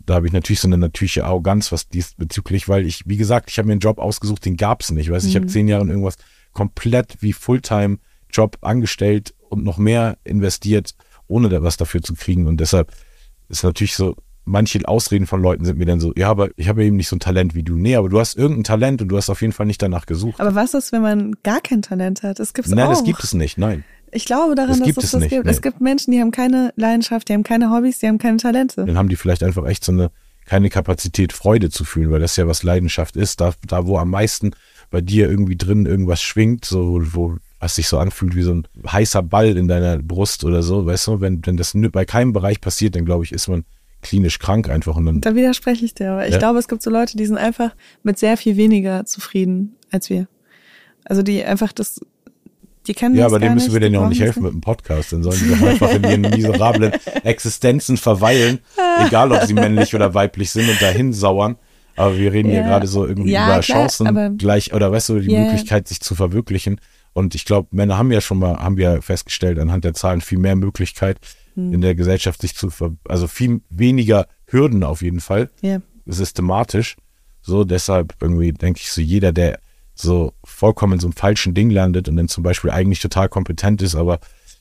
Speaker 2: Da habe ich natürlich so eine natürliche Arroganz, was diesbezüglich, weil ich, wie gesagt, ich habe mir einen Job ausgesucht, den gab es nicht. Weißt, mhm. ich habe zehn Jahre in irgendwas komplett wie Fulltime-Job angestellt und noch mehr investiert, ohne da was dafür zu kriegen. Und deshalb ist natürlich so, manche Ausreden von Leuten sind mir dann so, ja, aber ich habe eben nicht so ein Talent wie du. Nee, aber du hast irgendein Talent und du hast auf jeden Fall nicht danach gesucht.
Speaker 3: Aber was ist, wenn man gar kein Talent hat? Das gibt's
Speaker 2: Nein,
Speaker 3: auch.
Speaker 2: das gibt es nicht, nein.
Speaker 3: Ich glaube daran, das dass es das nicht, gibt. Nee. Es gibt Menschen, die haben keine Leidenschaft, die haben keine Hobbys, die haben keine Talente.
Speaker 2: Dann haben die vielleicht einfach echt so eine, keine Kapazität, Freude zu fühlen, weil das ja was Leidenschaft ist. Da, da wo am meisten bei dir irgendwie drin irgendwas schwingt, so, wo, was sich so anfühlt wie so ein heißer Ball in deiner Brust oder so, weißt du, wenn, wenn das bei keinem Bereich passiert, dann glaube ich, ist man klinisch krank einfach. Und dann,
Speaker 3: da widerspreche ich dir, aber ich ja. glaube, es gibt so Leute, die sind einfach mit sehr viel weniger zufrieden als wir. Also die einfach das die kennen
Speaker 2: ja, aber denen müssen wir denen ja auch nicht helfen mit dem Podcast. Dann sollen sie doch einfach in ihren miserablen Existenzen verweilen, egal ob sie männlich oder weiblich sind und dahin sauern. Aber wir reden ja. hier gerade so irgendwie ja, über klar, Chancen gleich, oder weißt du, die yeah. Möglichkeit, sich zu verwirklichen. Und ich glaube, Männer haben ja schon mal, haben wir festgestellt, anhand der Zahlen viel mehr Möglichkeit hm. in der Gesellschaft sich zu, ver also viel weniger Hürden auf jeden Fall, yeah. systematisch. So, deshalb irgendwie denke ich so, jeder, der so vollkommen in so einem falschen Ding landet und dann zum Beispiel eigentlich total kompetent ist, aber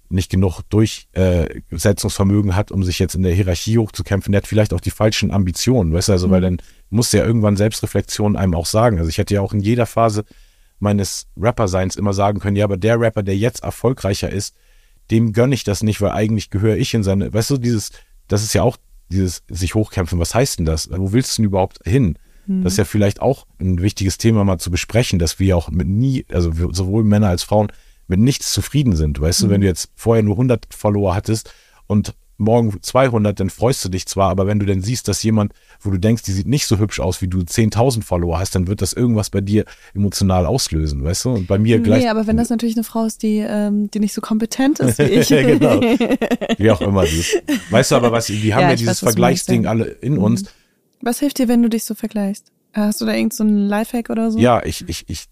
Speaker 2: nicht genug Durchsetzungsvermögen hat, um sich jetzt in der Hierarchie hochzukämpfen, der hat vielleicht auch die falschen Ambitionen, weißt du, also mhm. weil dann muss ja irgendwann Selbstreflexion einem auch sagen. Also ich hätte ja auch in jeder Phase meines Rapper-Seins immer sagen können, ja, aber der Rapper, der jetzt erfolgreicher ist, dem gönne ich das nicht, weil eigentlich gehöre ich in seine, weißt du, dieses das ist ja auch dieses sich hochkämpfen. Was heißt denn das? Wo willst du denn überhaupt hin? Das ist ja vielleicht auch ein wichtiges Thema mal zu besprechen, dass wir auch mit nie, also sowohl Männer als Frauen, mit nichts zufrieden sind. Weißt du, wenn du jetzt vorher nur 100 Follower hattest und morgen 200, dann freust du dich zwar, aber wenn du dann siehst, dass jemand, wo du denkst, die sieht nicht so hübsch aus, wie du 10.000 Follower hast, dann wird das irgendwas bei dir emotional auslösen, weißt du? Und bei mir gleich.
Speaker 3: Nee, aber wenn das natürlich eine Frau ist, die, ähm, die nicht so kompetent ist wie ich.
Speaker 2: ja, genau. Wie auch immer die ist. Weißt du aber was, die haben
Speaker 3: Ja,
Speaker 2: ja, dieses
Speaker 3: weiß,
Speaker 2: Vergleichsding alle in uns.
Speaker 3: Was hilft dir, wenn du dich so vergleichst? Hast du da irgend so einen Lifehack oder so?
Speaker 2: Ja, ich, ich, ich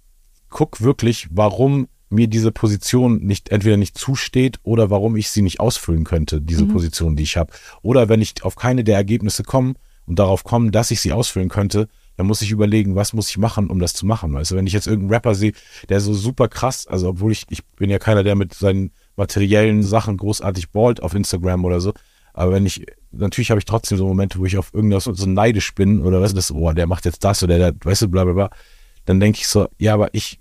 Speaker 2: guck wirklich, warum mir diese Position nicht entweder nicht zusteht oder warum ich sie nicht ausfüllen könnte, diese Position, die ich habe. Oder wenn ich auf keine der Ergebnisse komme und darauf komme, dass ich sie ausfüllen könnte, dann muss ich überlegen, was muss ich machen, um das zu machen. Weißt du, wenn ich jetzt irgendeinen Rapper sehe, der so super krass, also obwohl ich, ich bin ja keiner, der mit seinen materiellen Sachen großartig ballt auf Instagram oder so, aber wenn ich, natürlich habe ich trotzdem so Momente, wo ich auf irgendwas so neidisch bin oder weißt du, das, oh, der macht jetzt das oder der, weißt du, bla bla bla, dann denke ich so, ja, aber ich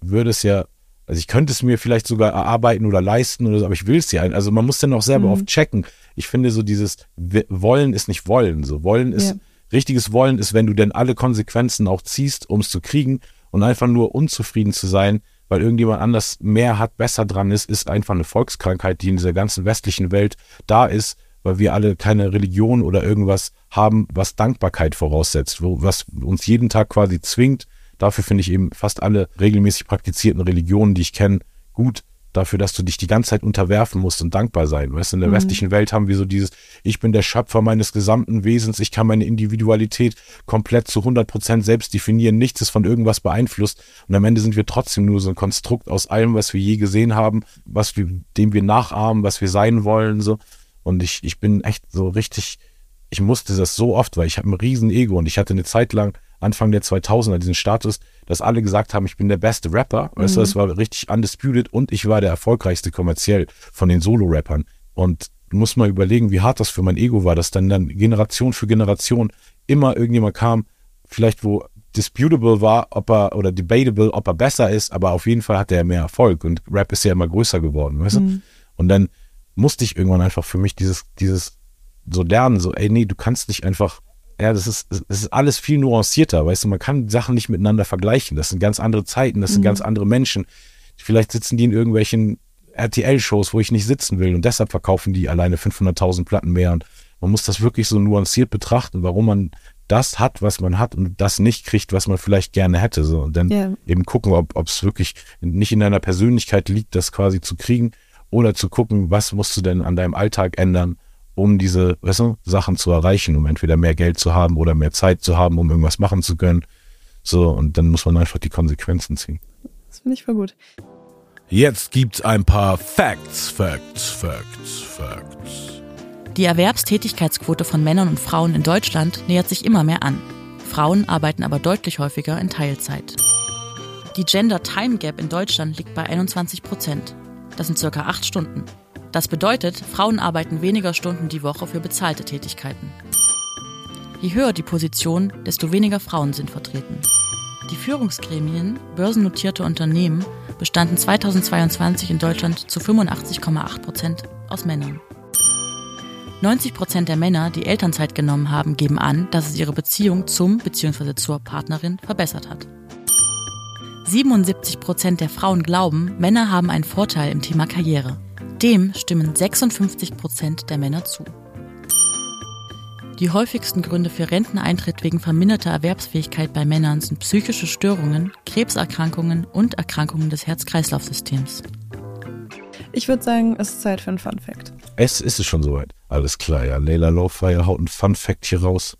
Speaker 2: würde es ja, also ich könnte es mir vielleicht sogar erarbeiten oder leisten oder so, aber ich will es ja. Also man muss dann auch selber
Speaker 3: Mhm.
Speaker 2: oft checken. Ich finde so dieses Wollen ist nicht Wollen. So Wollen ist,
Speaker 3: Ja.
Speaker 2: richtiges Wollen ist, wenn du denn alle Konsequenzen auch ziehst, um es zu kriegen und einfach nur unzufrieden zu sein, weil irgendjemand anders mehr hat, besser dran ist, ist einfach eine Volkskrankheit, die in dieser ganzen westlichen Welt da ist, weil wir alle keine Religion oder irgendwas haben, was Dankbarkeit voraussetzt, wo, was uns jeden Tag quasi zwingt. Dafür finde ich eben fast alle regelmäßig praktizierten Religionen, die ich kenne, gut dafür, dass du dich die ganze Zeit unterwerfen musst und dankbar sein. Weißt du, in der westlichen Welt haben wir so dieses, ich bin der Schöpfer meines gesamten Wesens, ich kann meine Individualität komplett zu 100 Prozent selbst definieren, nichts ist von irgendwas beeinflusst und am Ende sind wir trotzdem nur so ein Konstrukt aus allem, was wir je gesehen haben, was wir, dem wir nachahmen, was wir sein wollen, so. Und ich, ich bin echt so richtig, ich musste das so oft, weil ich habe ein riesen Ego und ich hatte eine Zeit lang, Anfang der 2000er, diesen Status, dass alle gesagt haben, ich bin der beste Rapper. Weißt du, das war richtig undisputed und ich war der erfolgreichste kommerziell von den Solo-Rappern. Und du musst mal überlegen, wie hart das für mein Ego war, dass dann dann Generation für Generation immer irgendjemand kam, vielleicht wo disputable war, ob er oder debatable, ob er besser ist, aber auf jeden Fall hatte er mehr Erfolg und Rap ist ja immer größer geworden, weißt du? Und dann musste ich irgendwann einfach für mich dieses, dieses so lernen, so, ey, nee, du kannst nicht einfach, ja, das ist, das ist alles viel nuancierter, weißt du, man kann Sachen nicht miteinander vergleichen. Das sind ganz andere Zeiten, das sind ganz andere Menschen. Vielleicht sitzen die in irgendwelchen RTL-Shows, wo ich nicht sitzen will und deshalb verkaufen die alleine 500.000 Platten mehr. Und man muss das wirklich so nuanciert betrachten, warum man das hat, was man hat und das nicht kriegt, was man vielleicht gerne hätte. So. Und dann
Speaker 3: Ja.
Speaker 2: eben gucken, ob es wirklich nicht in deiner Persönlichkeit liegt, das quasi zu kriegen oder zu gucken, was musst du denn an deinem Alltag ändern, um diese weißt du, Sachen zu erreichen, um entweder mehr Geld zu haben oder mehr Zeit zu haben, um irgendwas machen zu können. So, und dann muss man einfach die Konsequenzen ziehen.
Speaker 3: Das finde ich voll gut.
Speaker 2: Jetzt gibt's ein paar Facts, Facts, Facts, Facts.
Speaker 4: Die Erwerbstätigkeitsquote von Männern und Frauen in Deutschland nähert sich immer mehr an. Frauen arbeiten aber deutlich häufiger in Teilzeit. Die Gender Time Gap in Deutschland liegt bei 21 Prozent. Das sind circa acht Stunden. Das bedeutet, Frauen arbeiten weniger Stunden die Woche für bezahlte Tätigkeiten. Je höher die Position, desto weniger Frauen sind vertreten. Die Führungsgremien börsennotierte Unternehmen bestanden 2022 in Deutschland zu 85,8 Prozent aus Männern. 90 Prozent der Männer, die Elternzeit genommen haben, geben an, dass es ihre Beziehung zum bzw. zur Partnerin verbessert hat. 77 Prozent der Frauen glauben, Männer haben einen Vorteil im Thema Karriere. Dem stimmen 56 Prozent der Männer zu. Die häufigsten Gründe für Renteneintritt wegen verminderter Erwerbsfähigkeit bei Männern sind psychische Störungen, Krebserkrankungen und Erkrankungen des Herz-Kreislauf-Systems.
Speaker 3: Ich würde sagen, es ist Zeit für einen Fun Fact.
Speaker 2: Es ist es schon soweit. Alles klar, ja. Leila Lowfire haut ein Fun Fact hier raus.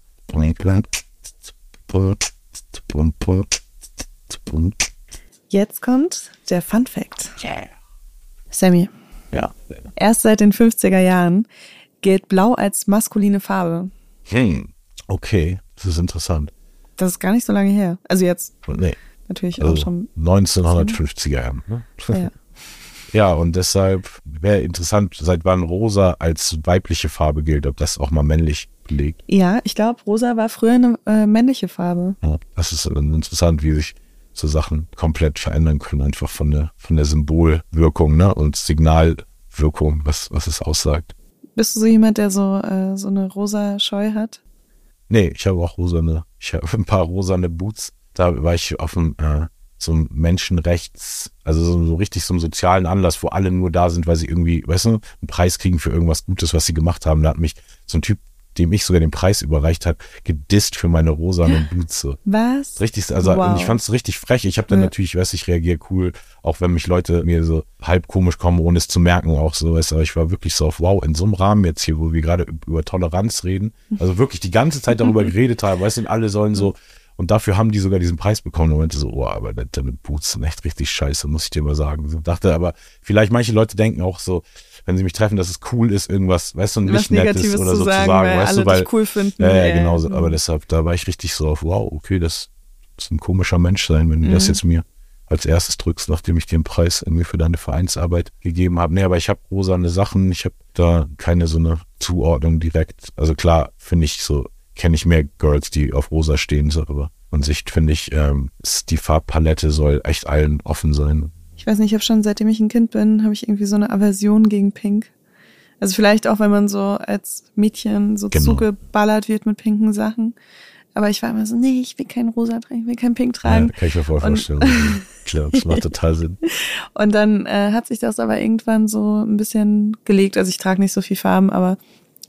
Speaker 3: Jetzt kommt der Fun Fact. Sammy,
Speaker 2: Ja.
Speaker 3: erst seit den 50er Jahren gilt Blau als maskuline Farbe.
Speaker 2: Hm. Okay, das ist interessant.
Speaker 3: Das ist gar nicht so lange her. Also jetzt
Speaker 2: Nee,
Speaker 3: natürlich auch
Speaker 2: also
Speaker 3: schon.
Speaker 2: 1950er Jahren. Ne?
Speaker 3: Ja.
Speaker 2: Ja, und deshalb wäre interessant, seit wann rosa als weibliche Farbe gilt, ob das auch mal männlich belegt.
Speaker 3: ja, ich glaube, rosa war früher eine äh, männliche Farbe.
Speaker 2: Ja, das ist dann interessant, wie sich so Sachen komplett verändern können, einfach von der, von der Symbolwirkung ne? und Signalwirkung, was, was es aussagt.
Speaker 3: Bist du so jemand, der so, äh, so eine rosa Scheu hat?
Speaker 2: Nee, ich habe auch rosane, ich habe ein paar rosane Boots. Da war ich auf einem äh, so einem Menschenrechts, also so, so richtig so einem sozialen Anlass, wo alle nur da sind, weil sie irgendwie, weißt du, einen Preis kriegen für irgendwas Gutes, was sie gemacht haben. Da hat mich so ein Typ, dem ich sogar den Preis überreicht habe, gedisst für meine rosanen Boots. So.
Speaker 3: Was?
Speaker 2: Richtig, also
Speaker 3: Wow.
Speaker 2: ich fand es richtig frech. Ich habe dann
Speaker 3: Ja.
Speaker 2: natürlich, weiß ich, reagiere cool, auch wenn mich Leute mir so halb komisch kommen, ohne es zu merken, auch so, weißt du, aber ich war wirklich so auf, wow, in so einem Rahmen jetzt hier, wo wir gerade über Toleranz reden, also wirklich die ganze Zeit darüber geredet haben, weißt du, alle sollen so, und dafür haben die sogar diesen Preis bekommen und meinte so, oh, aber deine Boots sind echt richtig scheiße, muss ich dir mal sagen. So, dachte aber, vielleicht manche Leute denken auch so, wenn sie mich treffen, dass es cool ist, irgendwas, weißt du,
Speaker 3: Was
Speaker 2: nicht Nettes
Speaker 3: Negatives
Speaker 2: oder
Speaker 3: zu
Speaker 2: so zu sagen,
Speaker 3: weil
Speaker 2: weißt
Speaker 3: alle
Speaker 2: du, weil,
Speaker 3: dich cool finden.
Speaker 2: ja, ja, genau so. Aber deshalb, da war ich richtig so auf, wow, okay, das ist ein komischer Mensch sein, wenn du das
Speaker 3: Mhm.
Speaker 2: jetzt mir als erstes drückst, nachdem ich dir einen Preis irgendwie für deine Vereinsarbeit gegeben habe. Nee, aber ich habe rosane Sachen, ich habe da keine so eine Zuordnung direkt. Also klar, finde ich so, kenne ich mehr Girls, die auf rosa stehen, so, aber an sich finde ich, ähm, die Farbpalette soll echt allen offen sein.
Speaker 3: Ich weiß nicht, ich habe schon seitdem ich ein Kind bin, habe ich irgendwie so eine Aversion gegen Pink. Also vielleicht auch, wenn man so als Mädchen so
Speaker 2: Genau.
Speaker 3: zugeballert wird mit pinken Sachen. Aber ich war immer so, nee, ich will kein Rosa tragen, ich will kein Pink
Speaker 2: Ja,
Speaker 3: tragen.
Speaker 2: kann ich mir voll vorstellen. Klar, das macht total Sinn.
Speaker 3: Und dann äh, hat sich das aber irgendwann so ein bisschen gelegt. Also ich trage nicht so viel Farben, aber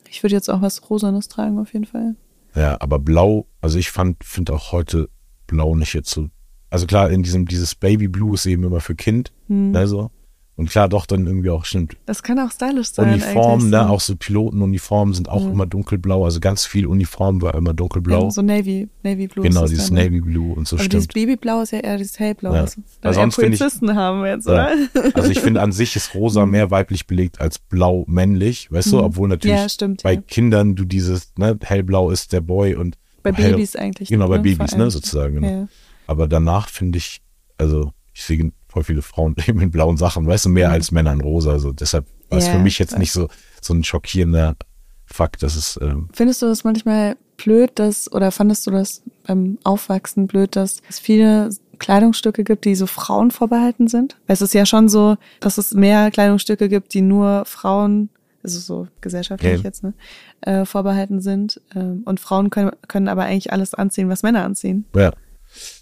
Speaker 3: ich würde jetzt auch was Rosanes tragen auf jeden Fall.
Speaker 2: Ja, aber blau, also ich fand, finde auch heute blau nicht jetzt so. Also klar, in diesem, dieses Baby Blue ist eben immer für Kind,
Speaker 3: Hm.
Speaker 2: ne, so. Und klar, doch dann irgendwie auch stimmt.
Speaker 3: Das kann auch stylisch sein.
Speaker 2: Uniformen, ne, auch so Pilotenuniformen sind auch
Speaker 3: Mhm.
Speaker 2: immer dunkelblau. Also ganz viel Uniform war immer dunkelblau.
Speaker 3: Ja, so Navy, Navy Blue.
Speaker 2: genau, dieses
Speaker 3: dann, ne?
Speaker 2: Navy Blue und so
Speaker 3: Aber dieses
Speaker 2: stimmt.
Speaker 3: Babyblau ist ja eher dieses Hellblau.
Speaker 2: Ja.
Speaker 3: Also,
Speaker 2: Weil
Speaker 3: eher
Speaker 2: sonst find ich-
Speaker 3: Polizisten haben wir jetzt,
Speaker 2: Ja.
Speaker 3: oder?
Speaker 2: Also ich finde an sich ist rosa mehr weiblich belegt als blau männlich, weißt du,
Speaker 3: Mhm.
Speaker 2: obwohl natürlich
Speaker 3: Ja, stimmt,
Speaker 2: bei
Speaker 3: ja.
Speaker 2: Kindern du dieses, ne, hellblau ist der Boy und
Speaker 3: Bei
Speaker 2: hell,
Speaker 3: Babys eigentlich.
Speaker 2: Genau, bei
Speaker 3: ne,
Speaker 2: Babys, ne, sozusagen. Genau. Aber danach finde ich, also ich sehe voll viele Frauen eben in blauen Sachen, weißt du, mehr
Speaker 3: Mhm.
Speaker 2: als Männer in rosa. Also deshalb war es
Speaker 3: Ja,
Speaker 2: für mich jetzt nicht so, so ein schockierender Fakt, dass es, ähm,
Speaker 3: Findest du das manchmal blöd, dass, oder fandest du das beim Aufwachsen blöd, dass es viele Kleidungsstücke gibt, die so Frauen vorbehalten sind? Weil es ist ja schon so, dass es mehr Kleidungsstücke gibt, die nur Frauen, also so gesellschaftlich
Speaker 2: Ja.
Speaker 3: jetzt, ne, äh, vorbehalten sind. Ähm, und Frauen können, können aber eigentlich alles anziehen, was Männer anziehen.
Speaker 2: ja.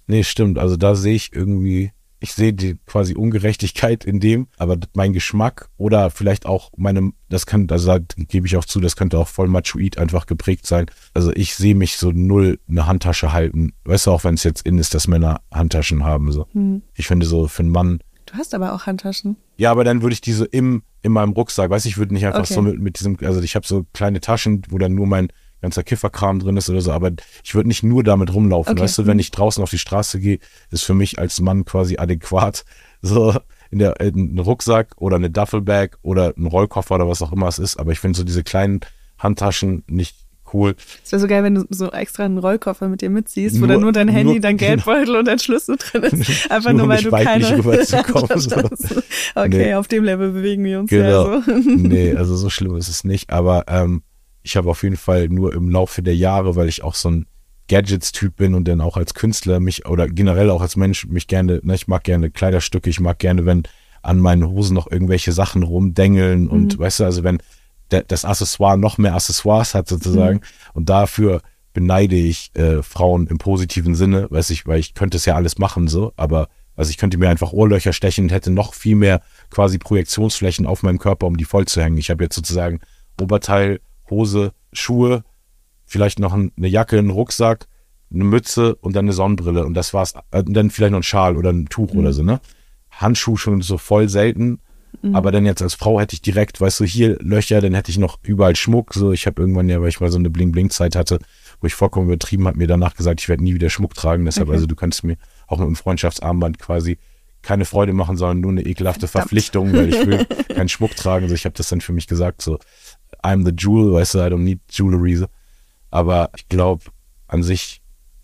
Speaker 2: Nee, stimmt. Also da sehe ich irgendwie, ich sehe die quasi Ungerechtigkeit in dem, aber mein Geschmack oder vielleicht auch meine, das kann, also da gebe ich auch zu, das könnte auch voll machoid einfach geprägt sein. Also ich sehe mich so null eine Handtasche halten. Weißt du, auch wenn es jetzt in ist, dass Männer Handtaschen haben, so.
Speaker 3: Hm.
Speaker 2: Ich finde so für einen Mann,
Speaker 3: Du hast aber auch Handtaschen.
Speaker 2: Ja, aber dann würde ich diese im, in meinem Rucksack, weiß ich, würde nicht einfach
Speaker 3: Okay.
Speaker 2: so mit, mit diesem, also ich habe so kleine Taschen, wo dann nur mein ganzer Kifferkram drin ist oder so, aber ich würde nicht nur damit rumlaufen.
Speaker 3: Okay.
Speaker 2: Weißt du, wenn ich draußen auf die Straße gehe, ist für mich als Mann quasi adäquat, so in der in ein Rucksack oder eine Duffelbag oder ein Rollkoffer oder was auch immer es ist. Aber ich finde so diese kleinen Handtaschen nicht cool.
Speaker 3: Es wäre so geil, wenn du so extra einen Rollkoffer mit dir mitziehst, wo
Speaker 2: Nur-
Speaker 3: dann nur dein Handy,
Speaker 2: nur-
Speaker 3: dein
Speaker 2: genau.
Speaker 3: Geldbeutel und dein Schlüssel drin ist. Einfach
Speaker 2: Nur
Speaker 3: nur, weil du keine... okay,
Speaker 2: Nee.
Speaker 3: auf dem Level bewegen wir uns
Speaker 2: Genau.
Speaker 3: ja so.
Speaker 2: nee, also so schlimm ist es nicht. Aber ähm, ich habe auf jeden Fall nur im Laufe der Jahre, weil ich auch so ein Gadgets-Typ bin und dann auch als Künstler mich oder generell auch als Mensch mich gerne, ne, ich mag gerne Kleiderstücke, ich mag gerne, wenn an meinen Hosen noch irgendwelche Sachen rumdengeln und weißt du, also wenn der, das Accessoire noch mehr Accessoires hat sozusagen und dafür beneide ich äh, Frauen im positiven Sinne, weiß ich, weil ich könnte es ja alles machen so, aber also ich könnte mir einfach Ohrlöcher stechen und hätte noch viel mehr quasi Projektionsflächen auf meinem Körper, um die voll zu hängen. Ich habe jetzt sozusagen Oberteil, Hose, Schuhe, vielleicht noch ein- eine Jacke, einen Rucksack, eine Mütze und dann eine Sonnenbrille und das war's. Äh, Und dann vielleicht noch ein Schal oder ein Tuch oder so, ne? Handschuh schon so voll selten. Aber dann jetzt als Frau hätte ich direkt, weißt du, hier Löcher, dann hätte ich noch überall Schmuck. So, ich habe irgendwann ja, weil ich mal so eine Bling-Bling-Zeit hatte, wo ich vollkommen übertrieben habe, mir danach gesagt, ich werde nie wieder Schmuck tragen. Deshalb,
Speaker 3: Okay.
Speaker 2: also du kannst mir auch mit einem Freundschaftsarmband quasi keine Freude machen, sondern nur eine ekelhafte. Verpflichtung, weil ich will keinen Schmuck tragen. Also ich habe das dann für mich gesagt, so, I'm the jewel, weißt du, I don't need jewelry. Aber ich glaube, an sich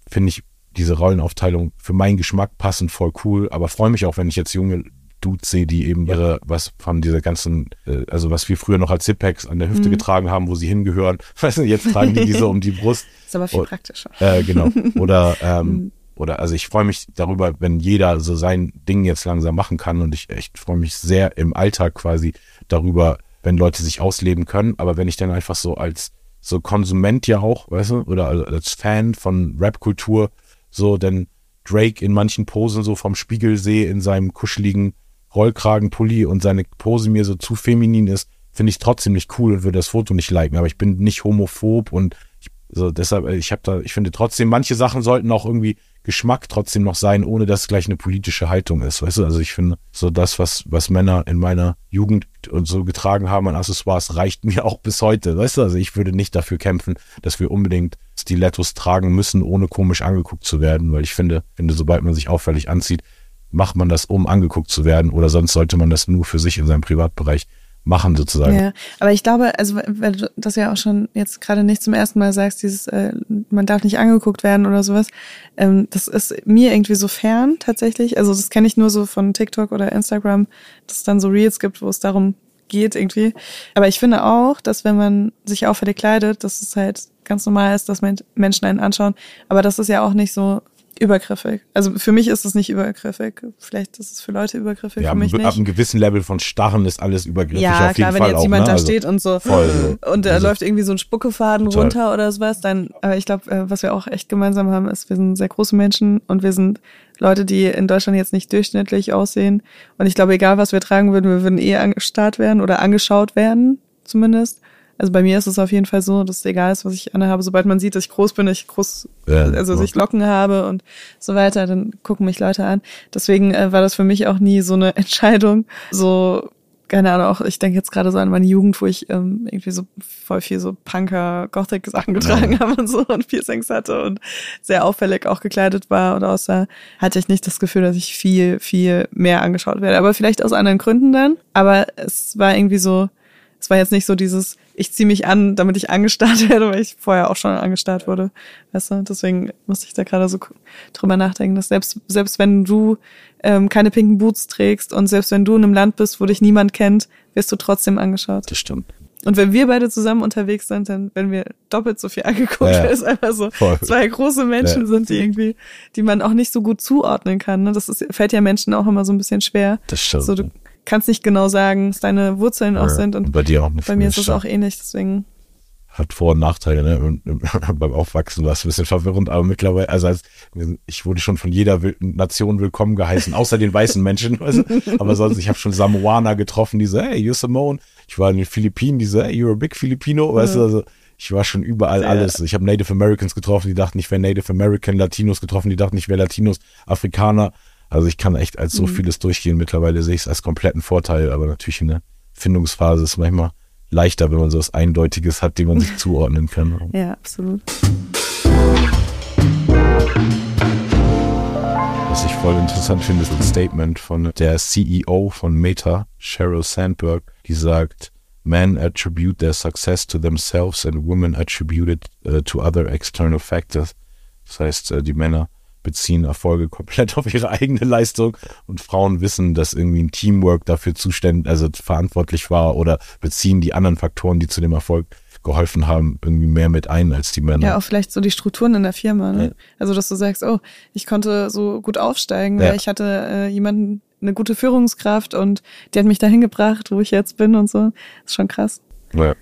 Speaker 2: finde ich diese Rollenaufteilung für meinen Geschmack passend voll cool, aber freue mich auch, wenn ich jetzt junge Dudes sehe, die eben ihre, was von dieser ganzen, äh, also was wir früher noch als Zippacks an der Hüfte
Speaker 3: Mhm.
Speaker 2: getragen haben, wo sie hingehören. Weißt du, jetzt tragen die die so um die Brust.
Speaker 3: Ist aber viel praktischer.
Speaker 2: Äh, genau. Oder, ähm,
Speaker 3: Mhm.
Speaker 2: oder also ich freue mich darüber, wenn jeder so sein Ding jetzt langsam machen kann und ich echt freue mich sehr im Alltag quasi darüber, wenn Leute sich ausleben können. Aber wenn ich dann einfach so als so Konsument ja auch, weißt du, oder als Fan von Rap-Kultur, so dann Drake in manchen Posen so vom Spiegel sehe in seinem kuscheligen Rollkragenpulli und seine Pose mir so zu feminin ist, finde ich trotzdem nicht cool und würde das Foto nicht liken. Aber ich bin nicht homophob und so deshalb, ich habe da, ich finde trotzdem, manche Sachen sollten auch irgendwie Geschmack trotzdem noch sein, ohne dass es gleich eine politische Haltung ist. Weißt du, also ich finde, so das, was, was Männer in meiner Jugend und so getragen haben an Accessoires, reicht mir auch bis heute. Weißt du, also ich würde nicht dafür kämpfen, dass wir unbedingt Stilettos tragen müssen, ohne komisch angeguckt zu werden, weil ich finde, finde, sobald man sich auffällig anzieht, macht man das, um angeguckt zu werden, oder sonst sollte man das nur für sich in seinem Privatbereich machen sozusagen.
Speaker 3: Ja, aber ich glaube, also weil du das ja auch schon jetzt gerade nicht zum ersten Mal sagst, dieses äh, man darf nicht angeguckt werden oder sowas, ähm, das ist mir irgendwie so fern tatsächlich. Also das kenne ich nur so von TikTok oder Instagram, dass es dann so Reels gibt, wo es darum geht irgendwie. Aber ich finde auch, dass wenn man sich auffällig kleidet, dass es halt ganz normal ist, dass Menschen einen anschauen. Aber das ist ja auch nicht so übergriffig. Also für mich ist es nicht übergriffig. Vielleicht ist es für Leute übergriffig,
Speaker 2: ja,
Speaker 3: für mich
Speaker 2: ab,
Speaker 3: nicht.
Speaker 2: Ab einem gewissen Level von Starren ist alles übergriffig.
Speaker 3: Ja,
Speaker 2: auf
Speaker 3: klar,
Speaker 2: jeden
Speaker 3: wenn
Speaker 2: Fall
Speaker 3: jetzt
Speaker 2: auch,
Speaker 3: jemand
Speaker 2: ne?
Speaker 3: da
Speaker 2: also,
Speaker 3: steht und so
Speaker 2: voll
Speaker 3: und da
Speaker 2: Also-
Speaker 3: läuft irgendwie so ein Spuckefaden
Speaker 2: Total.
Speaker 3: runter oder sowas, dann, aber ich glaube, äh, was wir auch echt gemeinsam haben, ist, wir sind sehr große Menschen und wir sind Leute, die in Deutschland jetzt nicht durchschnittlich aussehen. Und ich glaube, egal was wir tragen würden, wir würden eh angestarrt werden oder angeschaut werden, zumindest. Also bei mir ist es auf jeden Fall so, dass es egal ist, was ich anhabe. Sobald man sieht, dass ich groß bin, dass ich groß,
Speaker 2: Ja,
Speaker 3: also dass
Speaker 2: ja.
Speaker 3: ich Locken habe und so weiter, dann gucken mich Leute an. Deswegen äh, war das für mich auch nie so eine Entscheidung. So, keine Ahnung, auch ich denke jetzt gerade so an meine Jugend, wo ich ähm, irgendwie so voll viel so Punker, Gothic-Sachen getragen habe und so und Piercings hatte und sehr auffällig auch gekleidet war und aussah, hatte ich nicht das Gefühl, dass ich viel, viel mehr angeschaut werde. Aber vielleicht aus anderen Gründen dann. Aber es war irgendwie so, es war jetzt nicht so dieses, ich ziehe mich an, damit ich angestarrt werde, weil ich vorher auch schon angestarrt wurde. Weißt du? Deswegen musste ich da gerade so drüber nachdenken, dass selbst, selbst wenn du ähm, keine pinken Boots trägst und selbst wenn du in einem Land bist, wo dich niemand kennt, wirst du trotzdem angeschaut.
Speaker 2: Das stimmt.
Speaker 3: Und wenn wir beide zusammen unterwegs sind, dann werden wir doppelt so viel angeguckt,
Speaker 2: Ja,
Speaker 3: es einfach so
Speaker 2: Voll.
Speaker 3: zwei große Menschen
Speaker 2: Ja.
Speaker 3: sind, die irgendwie, die man auch nicht so gut zuordnen kann. Ne? Das ist, fällt ja Menschen auch immer so ein bisschen schwer.
Speaker 2: Das stimmt.
Speaker 3: So, du kannst nicht genau sagen, was deine Wurzeln auch sind. Und
Speaker 2: bei dir auch nicht.
Speaker 3: bei mir ist es auch ähnlich, deswegen.
Speaker 2: hat Vor- und Nachteile. Ne? Und, und beim Aufwachsen war es ein bisschen verwirrend, aber mittlerweile, also als, ich wurde schon von jeder Nation willkommen geheißen, außer den weißen Menschen. Du? Aber sonst, ich habe schon Samoaner getroffen, die so, hey, you're Simone. Ich war in den Philippinen, die so, hey, you're a big Filipino. Weißt du, also ich war schon überall
Speaker 3: Ja.
Speaker 2: alles. Ich habe Native Americans getroffen, die dachten, ich wäre Native American, Latinos getroffen, die dachten, ich wäre Latinos, Afrikaner. Also ich kann echt als so vieles durchgehen. Mittlerweile sehe ich es als kompletten Vorteil, aber natürlich in der Findungsphase ist es manchmal leichter, wenn man so was Eindeutiges hat, dem man sich zuordnen kann.
Speaker 3: Ja, absolut.
Speaker 2: Was ich voll interessant finde, ist ein Statement von der CEO von Meta, Sheryl Sandberg, die sagt, Men attribute their success to themselves and women attribute it uh, to other external factors. Das heißt, äh, die Männer beziehen Erfolge komplett auf ihre eigene Leistung und Frauen wissen, dass irgendwie ein Teamwork dafür zuständig, also verantwortlich war oder beziehen die anderen Faktoren, die zu dem Erfolg geholfen haben, irgendwie mehr mit ein als die Männer.
Speaker 3: Ja, auch vielleicht so die Strukturen in der Firma. Ne?
Speaker 2: Ja.
Speaker 3: Also, dass du sagst, oh, ich konnte so gut aufsteigen,
Speaker 2: Ja.
Speaker 3: weil ich hatte äh, jemanden, eine gute Führungskraft und die hat mich dahin gebracht, wo ich jetzt bin und so. ist schon krass.
Speaker 2: Ja.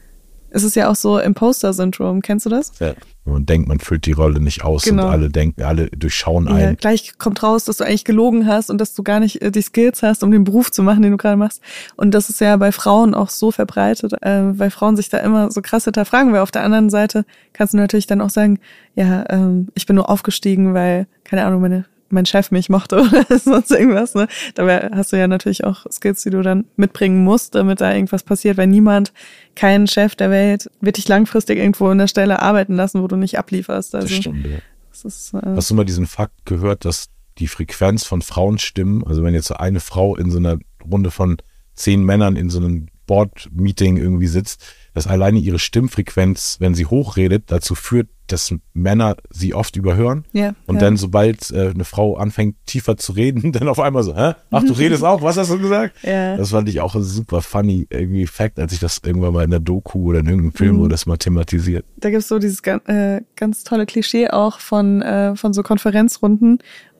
Speaker 3: Es ist ja auch so Imposter-Syndrom. Kennst du das?
Speaker 2: Ja. Man denkt, man füllt die Rolle nicht aus
Speaker 3: Genau.
Speaker 2: und alle denken, alle durchschauen
Speaker 3: Ja,
Speaker 2: einen.
Speaker 3: gleich kommt raus, dass du eigentlich gelogen hast und dass du gar nicht äh, die Skills hast, um den Beruf zu machen, den du gerade machst. Und das ist ja bei Frauen auch so verbreitet, äh, weil Frauen sich da immer so krass hinterfragen, weil auf der anderen Seite kannst du natürlich dann auch sagen, ja, ähm, ich bin nur aufgestiegen, weil, keine Ahnung, meine mein Chef mich mochte oder sonst irgendwas. Ne? Dabei hast du ja natürlich auch Skills, die du dann mitbringen musst, damit da irgendwas passiert, weil niemand, kein Chef der Welt, wird dich langfristig irgendwo in der Stelle arbeiten lassen, wo du nicht ablieferst. Also
Speaker 2: Das stimmt. Ja.
Speaker 3: das ist, äh,
Speaker 2: Hast du mal diesen Fakt gehört, dass die Frequenz von Frauenstimmen, also wenn jetzt so eine Frau in so einer Runde von zehn Männern in so einem Board-Meeting irgendwie sitzt, dass alleine ihre Stimmfrequenz, wenn sie hochredet, dazu führt, dass Männer sie oft überhören.
Speaker 3: Ja,
Speaker 2: Und
Speaker 3: ja.
Speaker 2: dann, sobald äh, eine Frau anfängt, tiefer zu reden, dann auf einmal so, hä? Ach, du redest auch? Was hast du gesagt?
Speaker 3: Ja.
Speaker 2: Das fand ich auch ein super funny irgendwie Fact, als ich das irgendwann mal in der Doku oder in irgendeinem Film
Speaker 3: Mhm.
Speaker 2: wurde das mal thematisiert.
Speaker 3: da gibt's so dieses ganz, äh, ganz tolle Klischee auch von, äh, von so Konferenzrunden,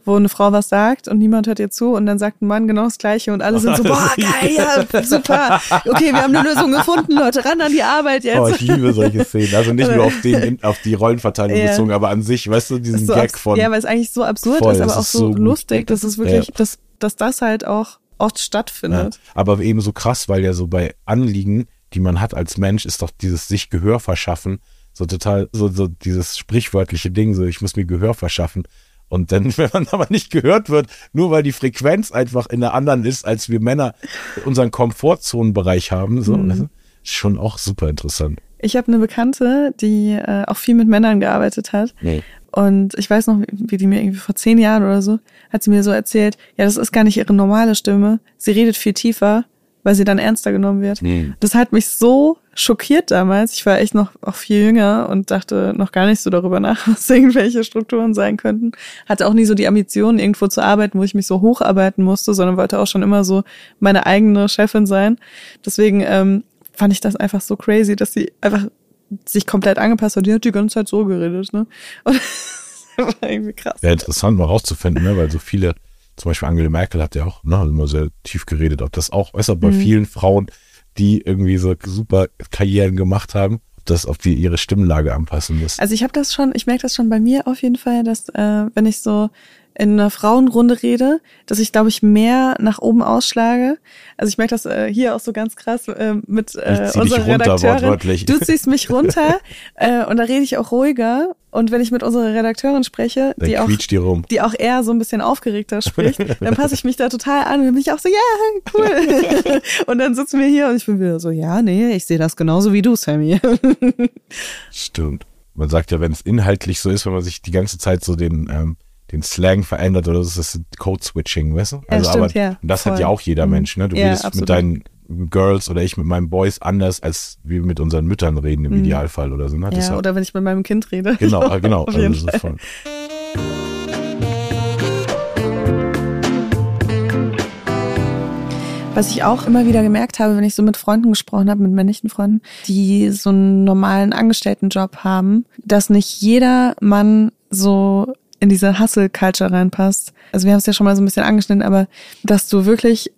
Speaker 3: wo eine Frau was sagt und niemand hört ihr zu und dann sagt ein Mann genau das Gleiche und alle sind so, boah, geil, ja, super. Okay, wir haben eine Lösung gefunden, Leute, ran an die Arbeit jetzt.
Speaker 2: Oh, ich liebe solche Szenen. Also nicht nur auf, den, auf die Rollenverteilung ja. bezogen, aber an sich, weißt du, diesen
Speaker 3: so
Speaker 2: Gag von.
Speaker 3: Ja, weil es eigentlich so absurd voll, ist, aber auch so, so lustig. Das ist wirklich, ja. dass, dass das halt auch oft stattfindet. Ja,
Speaker 2: aber eben so krass, weil ja so bei Anliegen, die man hat als Mensch, ist doch dieses sich Gehör verschaffen, so total, so, so dieses sprichwörtliche Ding, so ich muss mir Gehör verschaffen. Und dann, wenn man aber nicht gehört wird, nur weil die Frequenz einfach in der anderen ist, als wir Männer unseren Komfortzonenbereich haben, so, mhm. ist schon auch super interessant.
Speaker 3: Ich habe eine Bekannte, die äh, auch viel mit Männern gearbeitet hat. Nee. Und ich weiß noch, wie die mir irgendwie vor zehn Jahren oder so, hat sie mir so erzählt, ja, das ist gar nicht ihre normale Stimme. Sie redet viel tiefer, weil sie dann ernster genommen wird. Mhm. Das hat mich so schockiert damals. Ich war echt noch auch viel jünger und dachte noch gar nicht so darüber nach, was irgendwelche Strukturen sein könnten. Hatte auch nie so die Ambition, irgendwo zu arbeiten, wo ich mich so hocharbeiten musste, sondern wollte auch schon immer so meine eigene Chefin sein. Deswegen ähm, fand ich das einfach so crazy, dass sie einfach sich komplett angepasst hat. Die hat die ganze Zeit so geredet, ne? Und
Speaker 2: das war irgendwie krass. Wäre interessant mal rauszufinden, ne? Weil so viele, zum Beispiel Angela Merkel hat ja auch ne, immer sehr tief geredet. Ob das auch, du, bei mhm. vielen Frauen, die irgendwie so super Karrieren gemacht haben, das auf die ihre Stimmlage anpassen müssen.
Speaker 3: Also ich habe das schon, ich merke das schon bei mir auf jeden Fall, dass äh, wenn ich so in einer Frauenrunde rede, dass ich, glaube ich, mehr nach oben ausschlage. Also ich merke das äh, hier auch so ganz krass äh, mit äh, unserer Redakteurin. Du ziehst mich runter äh, und da rede ich auch ruhiger. Und wenn ich mit unserer Redakteurin spreche, die auch,
Speaker 2: die,
Speaker 3: die, auch eher so ein bisschen aufgeregter spricht, dann passe ich mich da total an und dann bin ich auch so, ja, yeah, cool. und dann sitzen wir hier und ich bin wieder so, ja, nee, ich sehe das genauso wie du, Sammy.
Speaker 2: Stimmt. Man sagt ja, wenn es inhaltlich so ist, wenn man sich die ganze Zeit so den ähm, den Slang verändert oder so, das ist Code-Switching, weißt du? Also,
Speaker 3: ja, stimmt,
Speaker 2: aber
Speaker 3: ja,
Speaker 2: das voll. hat ja auch jeder mhm. Mensch, ne? Du
Speaker 3: ja,
Speaker 2: redest absolut. mit deinen Girls oder ich mit meinen Boys anders, als wir mit unseren Müttern reden im mhm. Idealfall oder so. Ne?
Speaker 3: Ja, oder wenn ich mit meinem Kind rede.
Speaker 2: Genau, genau. Auf jeden also Fall. Voll.
Speaker 3: Was ich auch immer wieder gemerkt habe, wenn ich so mit Freunden gesprochen habe, mit männlichen Freunden, die so einen normalen Angestelltenjob haben, dass nicht jeder Mann so in diese Hustle-Culture reinpasst. Also wir haben es ja schon mal so ein bisschen angeschnitten, aber dass du wirklich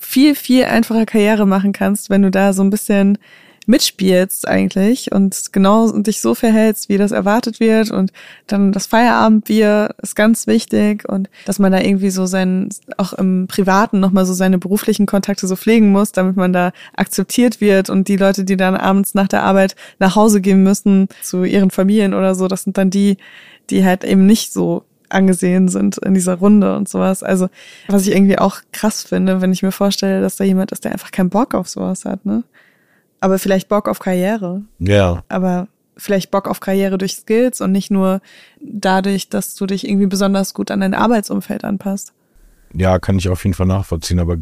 Speaker 3: viel, viel einfacher Karriere machen kannst, wenn du da so ein bisschen mitspielst eigentlich und genau dich so verhältst, wie das erwartet wird und dann das Feierabendbier ist ganz wichtig und dass man da irgendwie so sein, auch im Privaten nochmal so seine beruflichen Kontakte so pflegen muss, damit man da akzeptiert wird und die Leute, die dann abends nach der Arbeit nach Hause gehen müssen zu ihren Familien oder so, das sind dann die, die halt eben nicht so angesehen sind in dieser Runde und sowas. Also, was ich irgendwie auch krass finde, wenn ich mir vorstelle, dass da jemand ist, der einfach keinen Bock auf sowas hat, ne? Aber vielleicht Bock auf Karriere.
Speaker 2: Ja.
Speaker 3: Aber vielleicht Bock auf Karriere durch Skills und nicht nur dadurch, dass du dich irgendwie besonders gut an dein Arbeitsumfeld anpasst.
Speaker 2: Ja, kann ich auf jeden Fall nachvollziehen, aber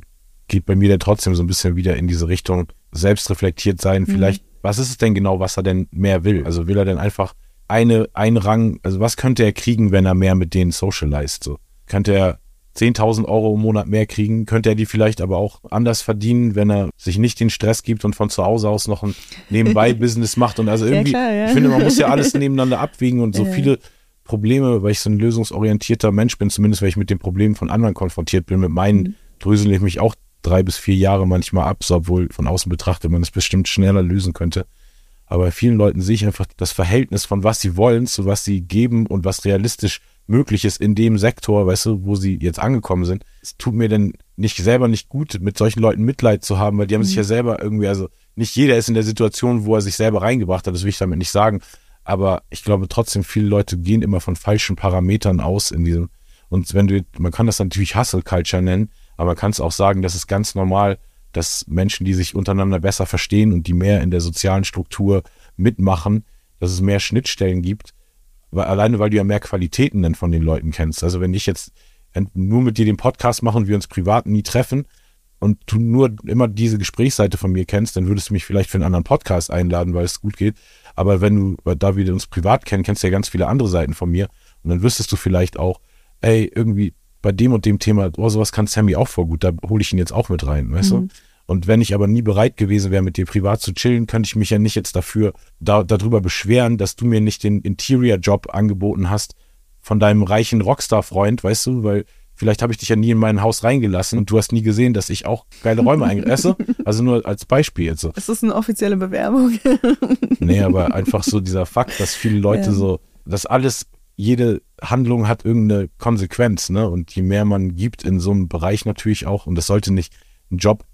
Speaker 2: geht bei mir dann trotzdem so ein bisschen wieder in diese Richtung selbstreflektiert sein. Mhm. Vielleicht, was ist es denn genau, was er denn mehr will? Also will er denn einfach eine, ein Rang, also was könnte er kriegen, wenn er mehr mit denen socialized? So? Könnte er 10.000 Euro im Monat mehr kriegen, könnte er die vielleicht aber auch anders verdienen, wenn er sich nicht den Stress gibt und von zu Hause aus noch ein Nebenbei-Business macht. Und also irgendwie, ja, klar, ja. ich finde, man muss ja alles nebeneinander abwiegen und so ja. viele Probleme, weil ich so ein lösungsorientierter Mensch bin, zumindest weil ich mit den Problemen von anderen konfrontiert bin, mit meinen mhm. drösel ich mich auch drei bis vier Jahre manchmal ab, so obwohl von außen betrachtet man es bestimmt schneller lösen könnte. Aber bei vielen Leuten sehe ich einfach das Verhältnis von was sie wollen zu was sie geben und was realistisch möglich ist in dem Sektor, weißt du, wo sie jetzt angekommen sind. Es tut mir denn nicht selber nicht gut, mit solchen Leuten Mitleid zu haben, weil die haben mhm. sich ja selber irgendwie, also nicht jeder ist in der Situation, wo er sich selber reingebracht hat, das will ich damit nicht sagen. Aber ich glaube trotzdem, viele Leute gehen immer von falschen Parametern aus in diesem. Und wenn du, man kann das natürlich Hustle Culture nennen, aber man kann es auch sagen, das ist ganz normal, dass Menschen, die sich untereinander besser verstehen und die mehr in der sozialen Struktur mitmachen, dass es mehr Schnittstellen gibt, weil, alleine weil du ja mehr Qualitäten dann von den Leuten kennst. Also wenn ich jetzt nur mit dir den Podcast mache und wir uns privat nie treffen und du nur immer diese Gesprächsseite von mir kennst, dann würdest du mich vielleicht für einen anderen Podcast einladen, weil es gut geht. Aber wenn du, da wir uns privat kennen, kennst du ja ganz viele andere Seiten von mir und dann wüsstest du vielleicht auch, ey, irgendwie bei dem und dem Thema, oh, sowas kann Sammy auch voll gut, da hole ich ihn jetzt auch mit rein, weißt mhm. du? Und wenn ich aber nie bereit gewesen wäre, mit dir privat zu chillen, könnte ich mich ja nicht jetzt dafür da, darüber beschweren, dass du mir nicht den Interior-Job angeboten hast, von deinem reichen Rockstar-Freund, weißt du, weil vielleicht habe ich dich ja nie in mein Haus reingelassen und du hast nie gesehen, dass ich auch geile Räume eingelasse. Also nur als Beispiel jetzt so.
Speaker 3: Ist das eine offizielle Bewerbung?
Speaker 2: Nee, aber einfach so dieser Fakt, dass viele Leute
Speaker 3: Ja.
Speaker 2: so, dass alles, jede Handlung hat irgendeine Konsequenz, ne? Und je mehr man gibt in so einem Bereich natürlich auch, und das sollte nicht ein Job